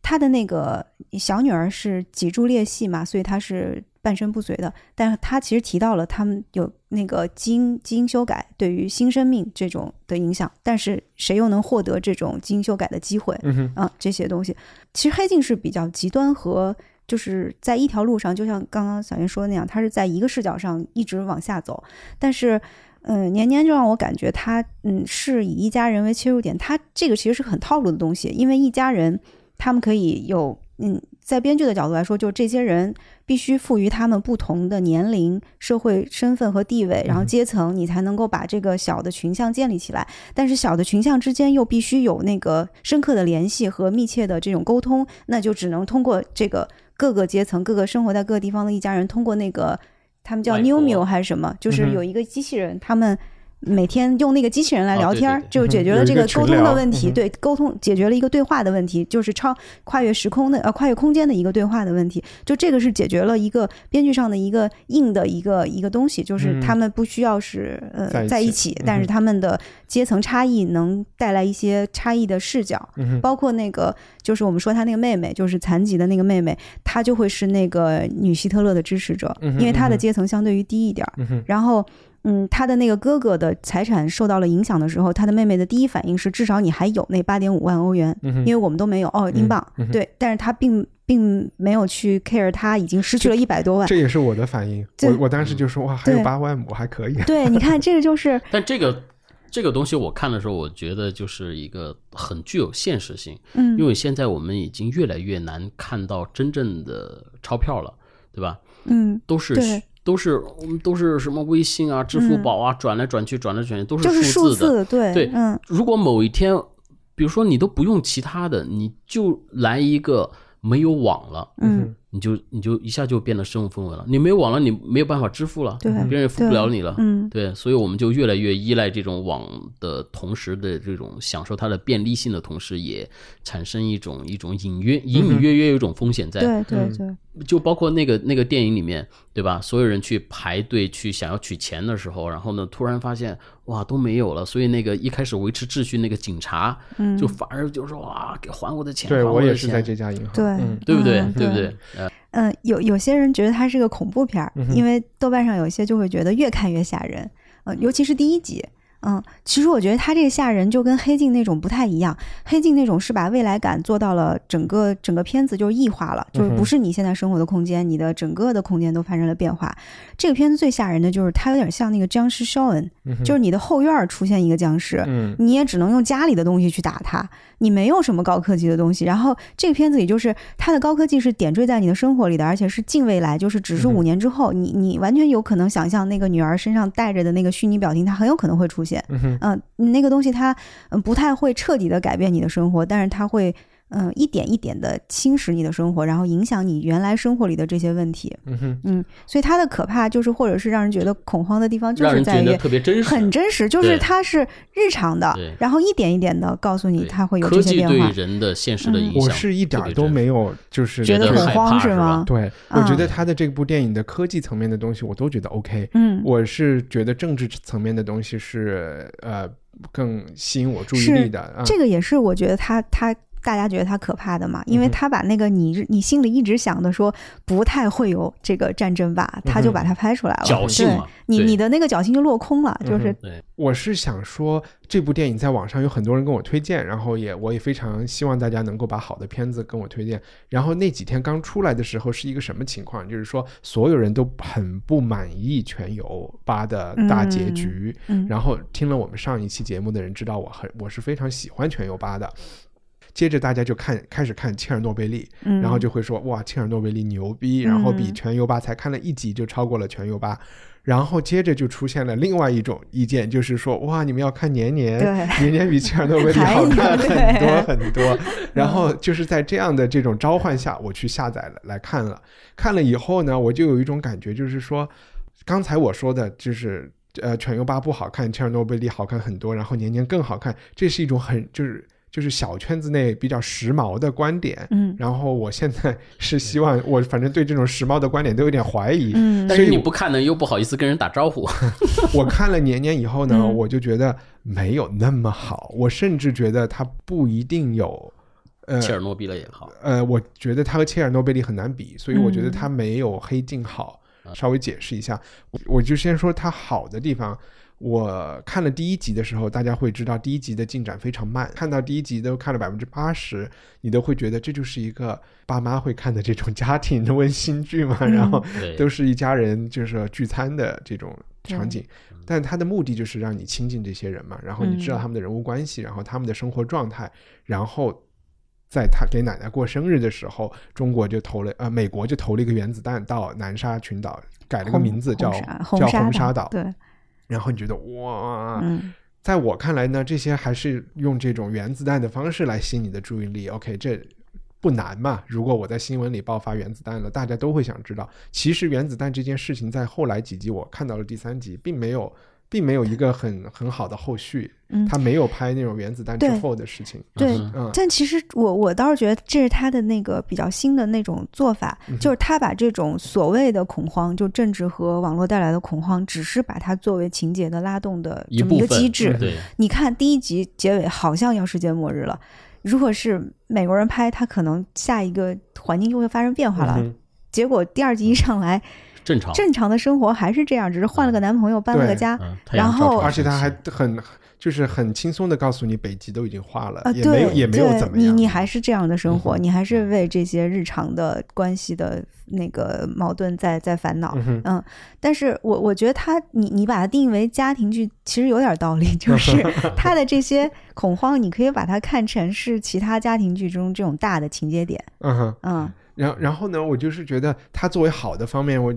他的那个小女儿是脊柱裂隙嘛，所以她是半身不遂的。但是他其实提到了他们有那个基因基因修改对于新生命这种的影响，但是谁又能获得这种基因修改的机会？嗯这些东西，其实黑镜是比较极端和就是在一条路上，就像刚刚小袁说的那样，它是在一个视角上一直往下走。但是，嗯、年年就让我感觉他，嗯，是以一家人为切入点，他这个其实是很套路的东西，因为一家人他们可以有，嗯，在编剧的角度来说，就这些人必须赋予他们不同的年龄、社会身份和地位，然后阶层，你才能够把这个小的群像建立起来。但是小的群像之间又必须有那个深刻的联系和密切的这种沟通，那就只能通过这个各个阶层、各个生活在各个地方的一家人，通过那个他们叫外 New 婆 Mew 还是什么，就是有一个机器人，他们。每天用那个机器人来聊天儿，对对。就解决了这个沟通的问题。对，沟通解决了一个对话的问题，就是超跨越时空的呃跨越空间的一个对话的问题。就这个是解决了一个编剧上的一个硬的一个一个东西，就是嗯。他们不需要是呃在一起起，但是他们的阶层差异能带来一些差异的视角。嗯，包括那个，就是我们说他那个妹妹，就是残疾的那个妹妹，她就会是那个女希特勒的支持者，嗯因为她的阶层相对于低一点然后，嗯，他的那个哥哥的财产受到了影响的时候，他的妹妹的第一反应是，至少你还有那八点五万欧元，嗯，因为我们都没有哦，英镑。嗯对，但是他并并没有去 care，他已经失去了一百多万。这也是我的反应。我我当时就说哇，还有对八万五还可以。对，你看这个就是，但这个这个东西我看的时候，我觉得就是一个很具有现实性，嗯，因为现在我们已经越来越难看到真正的钞票了，对吧？嗯，都是对都是我们都是什么微信啊、支付宝啊，转来转去、转来转去都是数数字的。字，对对嗯，如果某一天，比如说你都不用其他的，你就来一个没有网了，嗯，你就你就一下就变得身无分文了。你没有网了，你没有办法支付了，对别人也付不了你了。嗯，对，所以我们就越来越依赖这种网的同时的这种享受它的便利性的同时，也产生一种一种隐约隐隐约约有一种风险在。对对嗯对，就包括那个那个电影里面，对吧？所有人去排队去想要取钱的时候，然后呢，突然发现哇都没有了，所以那个一开始维持秩序那个警察，嗯就反而就说哇给还我的钱，对我也是在这家银行。对嗯对不对？嗯对不对嗯，有有些人觉得它是个恐怖片儿，因为豆瓣上有一些就会觉得越看越吓人，嗯、尤其是第一集。嗯，其实我觉得他这个吓人就跟黑镜那种不太一样，黑镜那种是把未来感做到了整个整个片子就是异化了，就是不是你现在生活的空间，你的整个的空间都发生了变化。这个片子最吓人的就是它有点像那个僵尸肖恩，就是你的后院出现一个僵尸，嗯你也只能用家里的东西去打它，你没有什么高科技的东西。然后这个片子里就是它的高科技是点缀在你的生活里的，而且是近未来，就是只是五年之后，你你完全有可能想象那个女儿身上带着的那个虚拟表情，它很有可能会出现。嗯哼嗯、那个东西它嗯不太会彻底的改变你的生活，但是它会。嗯、一点一点的侵蚀你的生活，然后影响你原来生活里的这些问题。嗯哼，嗯，所以它的可怕就是，或者是让人觉得恐慌的地方，就让人觉得是在于特别真实，很真实，就是对它是日常的，然后一点一点的告诉你对它会有科技对这些变化。人的现实的嗯影响，我是一点儿都没有，就是觉得很觉得害怕是吗？对，我嗯觉得他的这部电影的科技层面的东西，我都觉得 OK。嗯，我是觉得政治层面的东西是呃更吸引我注意力的啊。这个也是我觉得他他大家觉得他可怕的嘛，因为他把那个你你心里一直想的说不太会有这个战争吧，他就把它拍出来了。对侥幸你你的那个侥幸就落空了，就是嗯对我是想说，这部电影在网上有很多人跟我推荐，然后也我也非常希望大家能够把好的片子跟我推荐。然后那几天刚出来的时候是一个什么情况？就是说所有人都很不满意《全游八》的大结局。嗯然后听了我们上一期节目的人知道我很我是非常喜欢《全游八》的。接着大家就看开始看切尔诺贝利，嗯，然后就会说哇，切尔诺贝利牛逼，然后比嗯全优八才看了一集就超过了全优八，然后接着就出现了另外一种意见，就是说哇，你们要看年年，年年比切尔诺贝利好看很多很多，然后就是在这样的这种召唤下，我去下载了来看了，看了以后呢，我就有一种感觉，就是说刚才我说的就是。呃，全游八不好看，切尔诺贝利好看很多，然后年年更好看，这是一种很就是就是小圈子内比较时髦的观点。嗯然后我现在是希望，我反正对这种时髦的观点都有点怀疑。嗯但是你不看呢，又不好意思跟人打招呼，我看了年年以后呢，嗯我就觉得没有那么好，我甚至觉得它不一定有，呃切尔诺贝利也好，呃，我觉得它和切尔诺贝利很难比，所以我觉得嗯它没有黑镜好。稍微解释一下，我我就先说它好的地方。我看了第一集的时候，大家会知道第一集的进展非常慢，看到第一集都看了百分之八十，你都会觉得这就是一个爸妈会看的这种家庭的温馨剧嘛，嗯然后，都是一家人就是聚餐的这种场景，但它的目的就是让你亲近这些人嘛，然后你知道他们的人物关系，然后他们的生活状态，然后在他给奶奶过生日的时候，中国就投了呃，美国就投了一个原子弹到南沙群岛，改了个名字叫叫红沙红沙岛，对，然后你觉得哇，嗯在我看来呢，这些还是用这种原子弹的方式来吸引你的注意力。OK，这不难嘛。如果我在新闻里爆发原子弹了，大家都会想知道。其实原子弹这件事情在后来几集，我看到了第三集，并没有，并没有一个很很好的后续。嗯，他没有拍那种原子弹之后的事情。对嗯嗯但其实我我倒是觉得这是他的那个比较新的那种做法，嗯就是他把这种所谓的恐慌，就政治和网络带来的恐慌，只是把它作为情节的拉动的这么一个机制。对，你看第一集结尾好像要世界末日了，如果是美国人拍，他可能下一个环境就会发生变化了。嗯结果第二集一上来，正常，正常的生活还是这样，只是换了个男朋友，搬了个家。嗯，然后而且他还很就是很轻松的告诉你，北极都已经化了，啊，也没有对，也没有怎么样。你你还是这样的生活，嗯你还是为这些日常的关系的那个矛盾在在烦恼。嗯嗯，但是我我觉得他，你你把它定义为家庭剧，其实有点道理，就是 他的这些恐慌，你可以把它看成是其他家庭剧中这种大的情节点。嗯哼。嗯然然后呢，我就是觉得它作为好的方面，我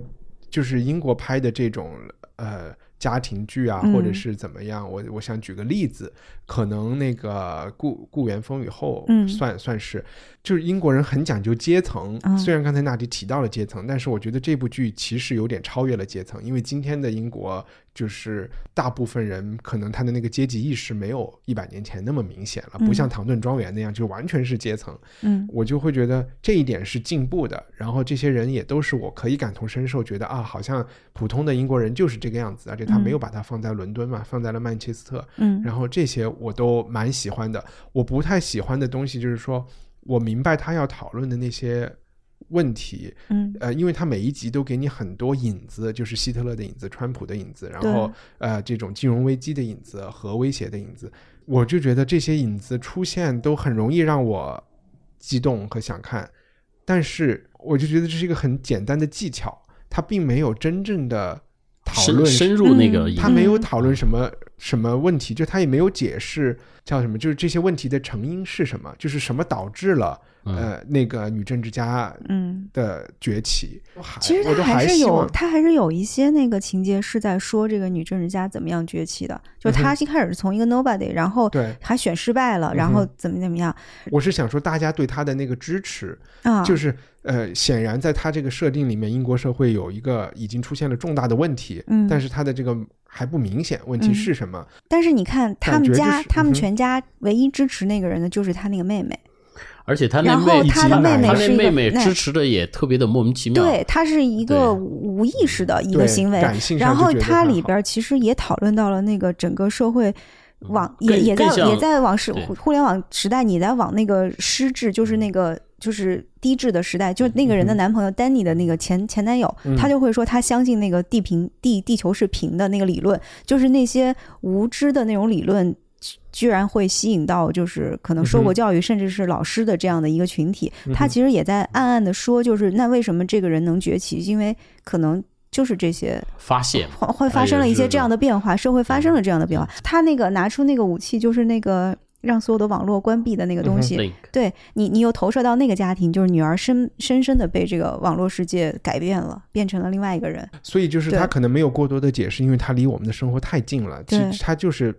就是英国拍的这种呃家庭剧啊，嗯或者是怎么样，我我想举个例子，可能那个故故园风雨后嗯。算、算是，就是英国人很讲究阶层，嗯虽然刚才娜迪提到了阶层，但是我觉得这部剧其实有点超越了阶层，因为今天的英国就是大部分人可能他的那个阶级意识没有一百年前那么明显了，不像嗯唐顿庄园那样就完全是阶层。嗯我就会觉得这一点是进步的。然后这些人也都是我可以感同身受，觉得啊，好像普通的英国人就是这个样子，而且他嗯没有把它放在伦敦嘛，放在了曼彻斯特。嗯然后这些我都蛮喜欢的。我不太喜欢的东西就是说，我明白他要讨论的那些问题，嗯。呃，因为他每一集都给你很多影子，就是希特勒的影子、川普的影子，然后呃这种金融危机的影子、核威胁的影子，我就觉得这些影子出现都很容易让我激动和想看，但是我就觉得这是一个很简单的技巧，他并没有真正的讨论深深入那个他没有讨论什么什么问题，就他也没有解释叫什么，就是这些问题的成因是什么，就是什么导致了呃那个女政治家嗯，的崛起。其实他还是有，还他还是有一些那个情节是在说这个女政治家怎么样崛起的，就是他一开始是从一个 nobody，然后嗯对。还选失败了，然嗯后怎么怎么样。我是想说，大家对他的那个支持，啊，就是呃，显然在他这个设定里面，英国社会有一个已经出现了重大的问题，嗯。但是他的这个还不明显，问题嗯是什么？但是你看他们家，是他们全家唯一支持那个人的就是他那个妹妹，而且他那然后妹，他的妹妹是一个那妹妹支持的也特别的莫名其妙。对，他是一个无无意识的一个行为，然后它里边其实也讨论到了那个整个社会往、也也在也在往是互互联网时代，你在往那个失智，就是那个就是低智的时代，就是那个人的嗯男朋友丹尼的那个前前男友，嗯他就会说他相信那个地平地地球是平的那个理论，就是那些无知的那种理论。居居然会吸引到就是可能受过教育，甚至是老师的这样的一个群体，他其实也在暗暗的说，就是那为什么这个人能崛起？因为可能就是这些发现会会发生了一些这样的变化，社会发生了这样的变化。他那个拿出那个武器，就是那个让所有的网络关闭的那个东西。对你，你又投射到那个家庭，就是女儿深深深的被这个网络世界改变了，变成了另外一个人。所以就是对他可能没有过多的解释，因为他离我们的生活太近了。其对实他就是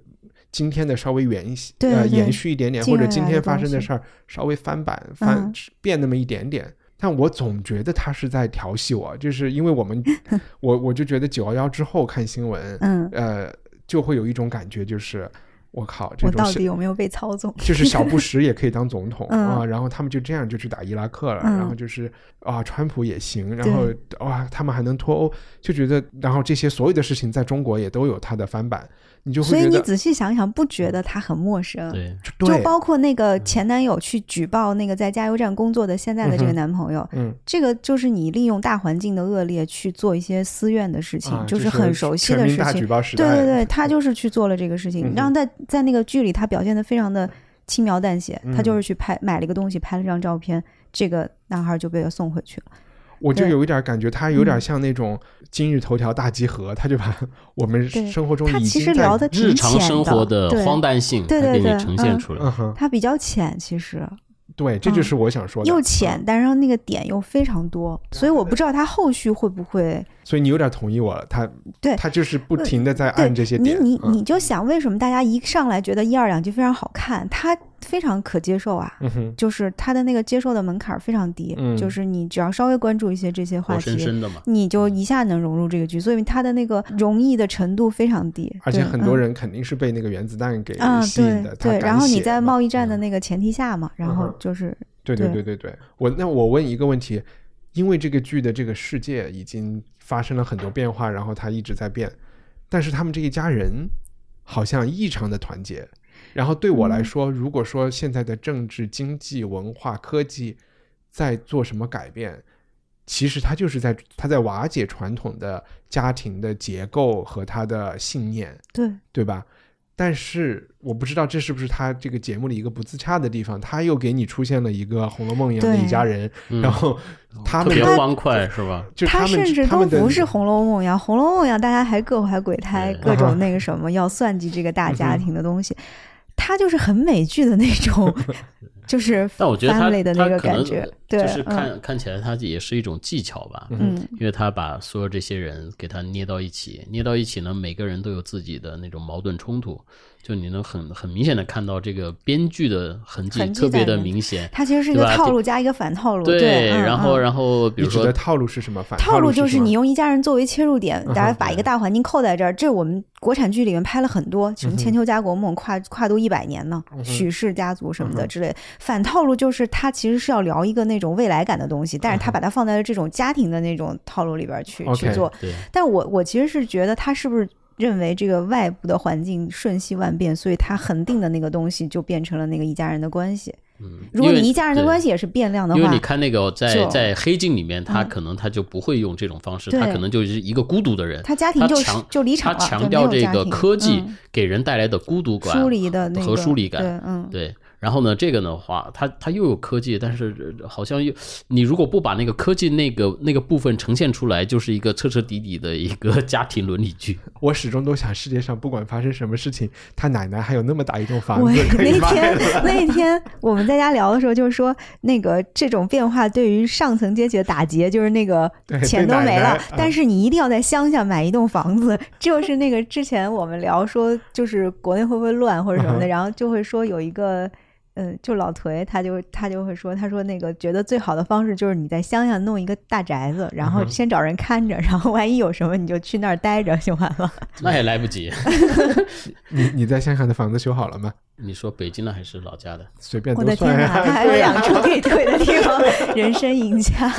今天的稍微延续对对呃延续一点点，或者今天发生的事儿稍微翻版翻、嗯变那么一点点。但我总觉得他是在调戏我，就是因为我们 我我就觉得九幺幺之后看新闻，嗯，呃，就会有一种感觉，就是我靠，这我到底有没有被操纵？就是小布 什也可以当总统嗯啊，然后他们就这样就去打伊拉克了，嗯然后就是啊，川普也行，然后哇，他们还能脱欧，就觉得，然后这些所有的事情在中国也都有它的翻版，你就会所，以你仔细想想，不觉得他很陌生？对，就，包括那个前男友去举报那个在加油站工作的现在的这个男朋友，嗯，这个就是你利用大环境的恶劣去做一些私怨的事情，啊，就是很熟悉的事全民大举情。报时代，对对对，他就是去做了这个事情，嗯哼然后在在那个剧里，他表现的非常的轻描淡写，他就嗯是去拍买了一个东西，拍了张照片，这个男孩就被他送回去了。我就有一点感觉，他有点嗯像那种今日头条大集合，他就把我们生活中他其实已经在聊的挺日常浅生活的，对荒诞性，对它给你对对嗯呈现出来。他比较浅，其实对，这就是我想说的，又浅，但是那个点又非常多，所以我不知道他后续会不会。所以你有点同意我了，他对他就是不停的在按这些点，你你就想，为什么大家一上来觉得一二两集非常好看？它非常可接受啊，嗯，就是他的那个接受的门槛儿非常低，嗯。就是你只要稍微关注一些这些话题。你就一下能融入这个剧，所以他的那个容易的程度非常低，而且很多人肯定是被那个原子弹给吸引的，他对，敢然后你在贸易战的嗯。那个前提下嘛，然后就是对对对。对对对，我那我问一个问题，因为这个剧的这个世界已经发生了很多变化，然后它一直在变，但是他们这一家人好像异常的团结。然后对我来嗯说，如果说现在的政治、经济、文化、科技在做什么改变，其实它就是在它在瓦解传统的家庭的结构和他的信念。对对吧？但是我不知道这是不是他这个节目里一个不自洽的地方，他又给你出现了一个《红楼梦》一样的一家人，嗯然后他特别们的欢快是吧？就他们甚至都不是《红楼梦》呀，《红楼梦》呀，大家还各怀鬼胎，各种 那个什么要算计这个大家庭的东西，他就是很美剧的那种，就是但我觉得他的那个感觉，对，就是嗯看看起来它也是一种技巧吧，嗯嗯因为他把所有这些人给他捏到一起，捏到一起呢，每个人都有自己的那种矛盾冲突，就你能很很明显的看到这个编剧的痕迹特别的明显。它其实是一个套路加一个反套路，对，嗯然后嗯然后比如说你指的套路是什么？反套路就是你用一家人作为切入点，大家把一个大环境扣在这儿。这我们国产剧里面拍了很多，什么《千秋家国梦》跨跨度一百年呢，许氏家族什么的之类。反套路就是他其实是要聊一个那种未来感的东西，但是他把它放在了这种家庭的那种套路里边去去做。对，但我我其实是觉得他是不是认为这个外部的环境瞬息万变，所以他恒定的那个东西就变成了那个一家人的关系。嗯，如果你一家人的关系也是变量的话因为你，看那个在在黑镜里面，他嗯可能他就不会用这种方式，对。他可能就是一个孤独的人，他家庭就他强就离场了，他强调这个科技嗯。给人带来的孤独感疏离的那个和疏离感对，然后呢，这个的话，它它又有科技，但是呃好像又你如果不把那个科技那个那个部分呈现出来，就是一个彻彻底底的一个 家庭伦理剧。我始终都想，世界上不管发生什么事情，他奶奶还有那么大一栋房子可以卖那天了。那天我们在家聊的时候，就是说那个这种变化对于上层阶级的打劫，就是那个对钱都没了奶奶，但是你一定要在乡下买一栋房子，就是那个之前我们聊说，就是国内会不会乱或者什么的，嗯 然后就会说有一个。嗯，就老颓，他就他就会说，他说那个觉得最好的方式就是你在乡下弄一个大宅子，然后先找人看着，然后万一有什么你就去那儿待着就完了。那也来不及。你你在乡下的房子修好了吗？你说北京的还是老家的？随便我的天都算呀、哪，他还有对呀养猪可以退的地方，人生赢家。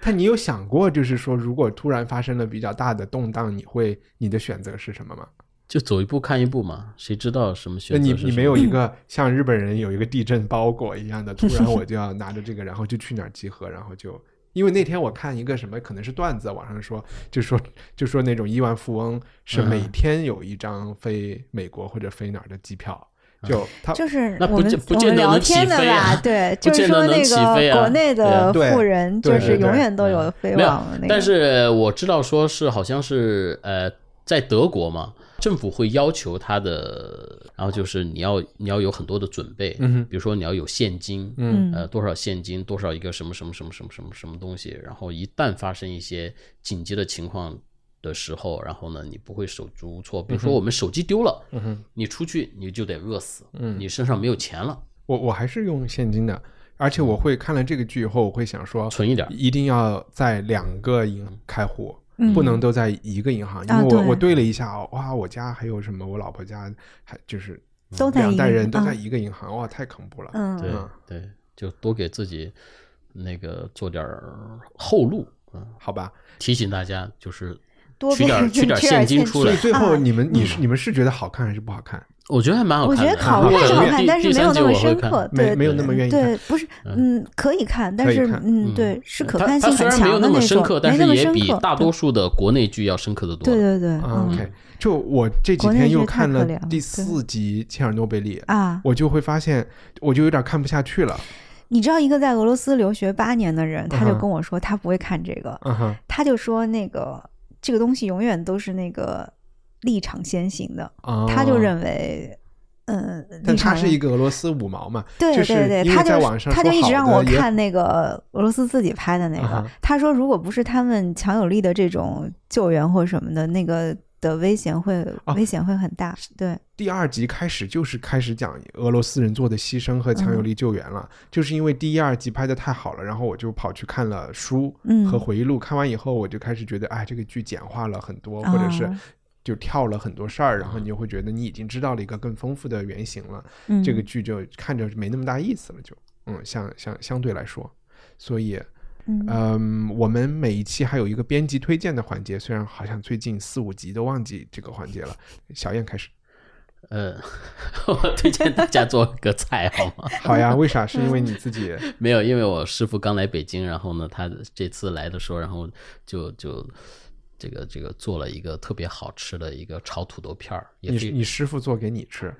但你有想过，就是说，如果突然发生了比较大的动荡，你会你的选择是什么吗？就走一步看一步嘛，谁知道什么那选择是什么？你你没有一个像日本人有一个地震包裹一样的，突然我就要拿着这个，然后就去哪儿集合，然后就。因为那天我看一个什么，可能是段子，网上说，就说就说那种亿万富翁是嗯每天有一张飞美国或者飞哪儿的机票，就他就是那不我们见不我们聊见得能起天的吧，飞啊对，就是说那个国内的富人，就是永远都有飞往那个。但是我知道说是好像是呃，在德国嘛，政府会要求他的，然后就是你要你要有很多的准备，嗯比如说你要有现金，嗯。呃，多少现金，多少一个什么什么什么什么什么什么东西，然后一旦发生一些紧急的情况的时候，然后呢，你不会手足无措。比如说我们手机丢了，嗯哼，你出去你就得饿死，嗯。你身上没有钱了，我我还是用现金的，而且我会看了这个剧以后，我会想说，存一点儿。一定要在两个银行开户，嗯不能都在一个银行，因啊为我、对我对了一下，哇，我家还有什么，我老婆家还就是都在两代人都啊在一个银行，哇，太恐怖了。嗯，对嗯对，就多给自己那个做点儿后路，嗯，好吧，提醒大家就是多取点儿 取点儿现金出来所以。最后啊你们、你是你们是觉得好看还是不好看？我觉得还蛮好我觉看的。得好看是好看，但是没有那么深刻，对，没没有那么愿意看。对，不是，嗯，可以看，但是嗯，嗯。对，是可看性很强的种那么深刻，，但没那是也比么深刻大多数的国内剧要深刻的多。对对对，OK，就我这几天又看了第四集《切尔诺贝利》，啊，我就会发现，我就有点看不下去了。你知道一个在俄罗斯留学八年的人，他就跟我说他不会看这个，嗯哼，他就说那个这个东西永远都是那个立场先行的，哦他就认为。嗯，但他是一个俄罗斯五毛嘛，对对对，他就他就一直让我看那个俄罗斯自己拍的那个。他说，如果不是他们强有力的这种救援或什么的，那个的危险会、哦危险会很大。对，第二集开始就是开始讲俄罗斯人做的牺牲和强有力救援了，就是因为第一、二集拍的太好了，然后我就跑去看了书嗯和回忆录，看完以后我就开始觉得，哎，这个剧简化了很多，或者是哦就跳了很多事儿，然后你就会觉得你已经知道了一个更丰富的原型了，嗯，这个剧就看着没那么大意思了，就嗯，相相相对来说，所以。嗯嗯，我们每一期还有一个编辑推荐的环节，虽然好像最近四五集都忘记这个环节了。小燕开始，呃，我推荐大家做个菜好吗？好呀，为啥？是因为你自己 没有，因为我师傅刚来北京，然后呢，他这次来的时候，然后就就这个这个做了一个特别好吃的一个炒土豆片儿，也你你师傅做给你吃，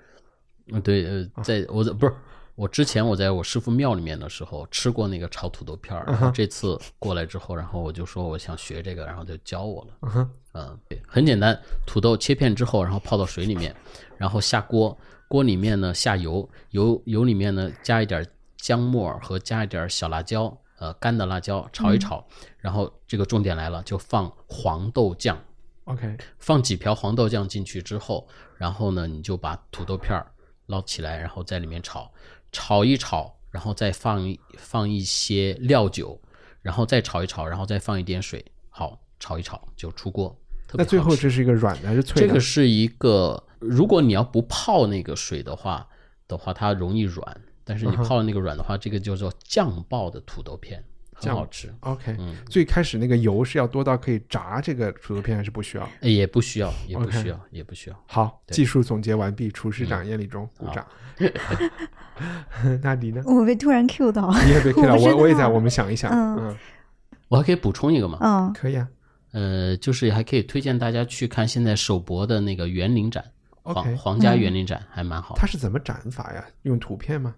嗯，对，呃，在我在不是我之前我在我师傅庙里面的时候吃过那个炒土豆片儿，然后这次过来之后，然后我就说我想学这个，然后就教我了。嗯，对，很简单，土豆切片之后，然后泡到水里面，然后下锅，锅里面呢下油，油油里面呢加一点姜末和加一点小辣椒，呃，干的辣椒炒一炒，然后这个重点来了，就放黄豆酱。OK，放几瓢黄豆酱进去之后，然后呢，你就把土豆片儿捞起来，然后在里面炒，炒一炒，然后再放一放一些料酒，然后再炒一炒，然后再放一点水，好，炒一炒就出锅。那最后这是一个软的还是脆的？这个是一个，如果你要不泡那个水的话的话，它容易软，但是你泡了那个软的话，这个叫做酱爆的土豆片，很酱好吃。OK，、嗯最开始那个油是要多到可以炸这个土豆片，还是不需要？哎也不需要，也不需要，也不需要。好，技术总结完毕，厨师长嗯燕礼中鼓好掌。那你呢？我被突然 Q 到，你也被 Q 到，我我我也在，我们想一想，嗯嗯，我还可以补充一个吗，嗯可以啊。呃，就是还可以推荐大家去看现在首博的那个园林展，皇 OK 皇家嗯园林展还蛮好。它是怎么展法呀？用图片吗？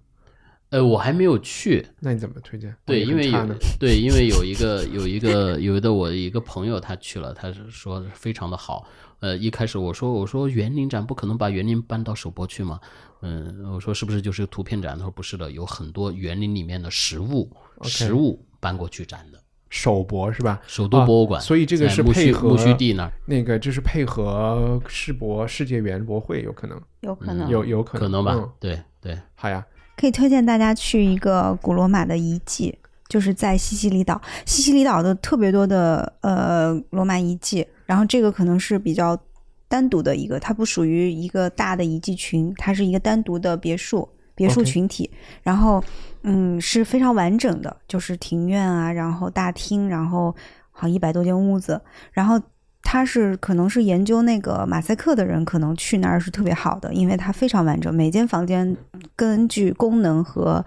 呃，我还没有去，那你怎么推荐？对，因为有呢对，因为有一个有一个有的我一个朋友他去了，他是说非常的好。呃，一开始我说我说园林展不可能把园林搬到首博去嘛，嗯，我说是不是就是图片展？他说不是的，有很多园林里面的实物实物搬过去展的。首博是吧？首都博物馆啊所以这个是配合木须地那儿，那个就是配合世博世界园博会有可能，有可能有有可能可能吧？嗯对对，好呀，可以推荐大家去一个古罗马的遗迹，就是在西西里岛。西西里岛的特别多的呃罗马遗迹，然后这个可能是比较单独的一个，它不属于一个大的遗迹群，它是一个单独的别墅别墅群体。然后嗯是非常完整的，就是庭院啊，然后大厅，然后好一百多间屋子，然后。他是可能是研究那个马赛克的人，可能去那儿是特别好的，因为它非常完整，每间房间根据功能和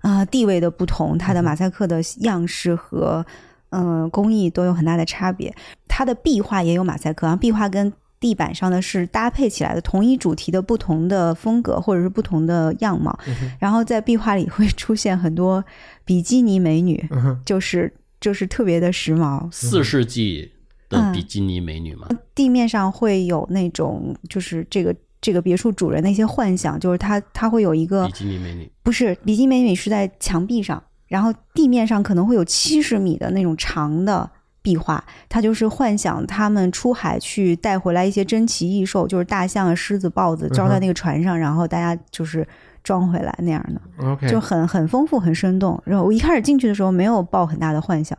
啊、呃地位的不同，它的马赛克的样式和嗯、呃工艺都有很大的差别。它的壁画也有马赛克，然后壁画跟地板上的是搭配起来的，同一主题的不同的风格或者是不同的样貌。然后在壁画里会出现很多比基尼美女，嗯就是就是特别的时髦。四世纪的嗯。比基尼美女嘛，地面上会有那种就是这个这个别墅主人的一些幻想，就是他他会有一个比基尼美女，不是比基尼美女是在墙壁上，然后地面上可能会有七十米的那种长的壁画，他就是幻想他们出海去带回来一些珍奇异兽，就是大象啊、狮子、豹子，装在那个船上，然后大家就是装回来那样的，，OK，就很很丰富、很生动。然后我一开始进去的时候没有抱很大的幻想。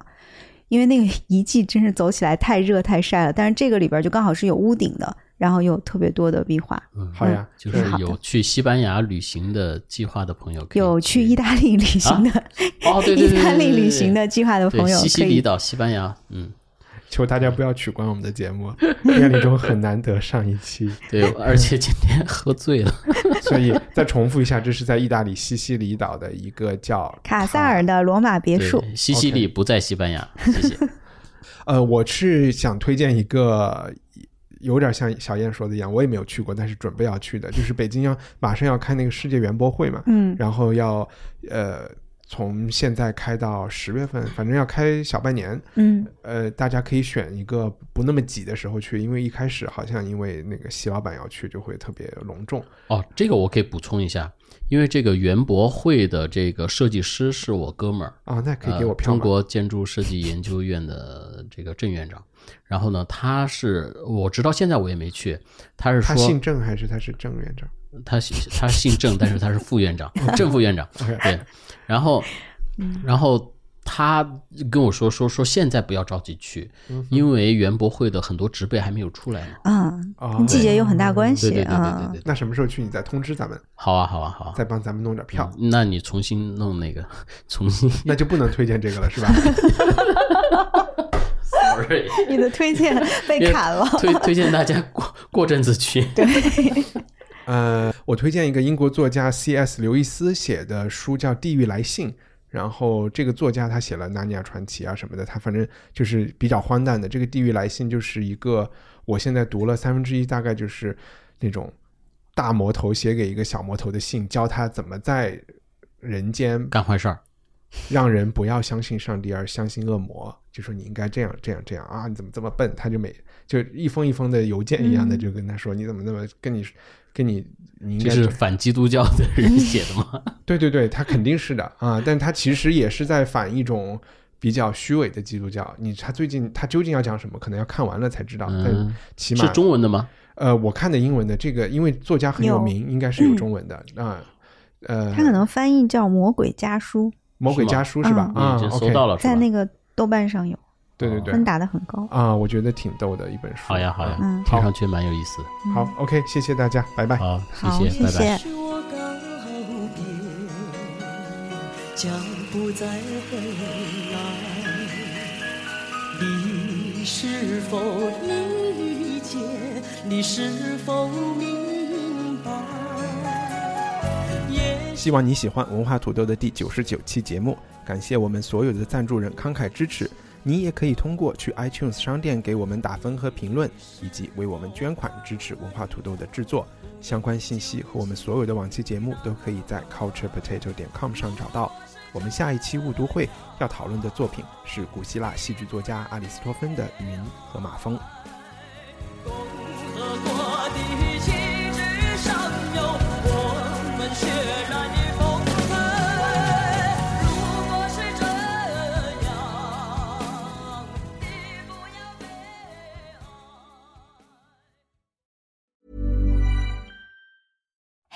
因为那个 遗迹真是走起来太热太晒了，但是这个里边就刚好是有屋顶的，然后又有特别多的壁画，嗯，好呀，就是有去西班牙旅行的计划的朋友可以有去意大利旅行的，哦，对对对对 意大利旅行的计划的朋友西西里岛、西班牙，嗯，求大家不要取关我们的节目，夜里中很难得上一期，对，而且今天喝醉了，所以再重复一下，这是在意大利西西里岛的一个叫卡萨尔的罗马别墅。西西里不在西班牙，谢谢。呃，我是想推荐一个，有点像小燕说的一样，我也没有去过，但是准备要去的，就是北京要马上要开那个世界园博会嘛，嗯然后要呃从现在开到十月份，反正要开小半年，嗯呃，大家可以选一个不那么挤的时候去，因为一开始好像因为那个席老板要去，就会特别隆重。哦，这个我可以补充一下，因为这个园博会的这个设计师是我哥们儿，啊，那可以给呃我票吗？中国建筑设计研究院的这个郑院长。然后呢，他是我直到现在我也没去，他是他姓郑还是他是郑院长？他姓他姓郑，但是他是副院长，郑副院长。对，然后然后他跟我说说说现在不要着急去，因为园博会的很多植被还没有出来呢。啊，哦跟季节有很大关系对对对对啊对。对，那什么时候去你再通知咱们，好啊好啊好啊。再帮咱们弄点票。嗯那你重新弄那个，重新那就不能推荐这个了，是吧？sorry，你的推荐被砍了。推推荐大家过过阵子去。呃，我推荐一个英国作家 C.S. 刘易斯写的书，叫《地狱来信》。然后这个作家他写了《纳尼亚传奇》啊什么的，他反正就是比较荒诞的。这个《地狱来信》就是一个，我现在读了三分之一，大概就是那种大魔头写给一个小魔头的信，教他怎么在人间干坏事儿，让人不要相信上帝而相信恶魔，就说你应该这样这样这样啊，你怎么这么笨？他就每就一封一封的邮件一样的嗯就跟他说，你怎么那么跟你跟你你应这是反基督教的人写的吗？对对对，他肯定是的啊，但他其实也是在反一种比较虚伪的基督教。你他最近他究竟要讲什么，可能要看完了才知道。但嗯，起码是中文的吗？呃，我看的英文的这个，因为作家很有有名，应该是有中文的啊。呃，他可能翻译叫《魔鬼家书魔鬼家书是吧？嗯啊已经搜，OK，到了，》，在那个豆瓣上有，对对对分打的很高。啊，我觉得挺逗的一本书。好呀好呀，嗯听上去蛮有意思的。好，OK，谢谢大家，拜拜。好，好，谢谢拜拜。将不再回来。你是否理解？你是否明白？也希望你喜欢文化土豆的第九十九期节目，感谢我们所有的赞助人慷慨支持。你也可以通过去 iTunes 商店给我们打分和评论，以及为我们捐款支持文化土豆的制作。相关信息和我们所有的往期节目都可以在 culturepotato 点 com 上找到。我们下一期误读会要讨论的作品是古希腊戏剧作家阿里斯托芬的《云和马蜂》。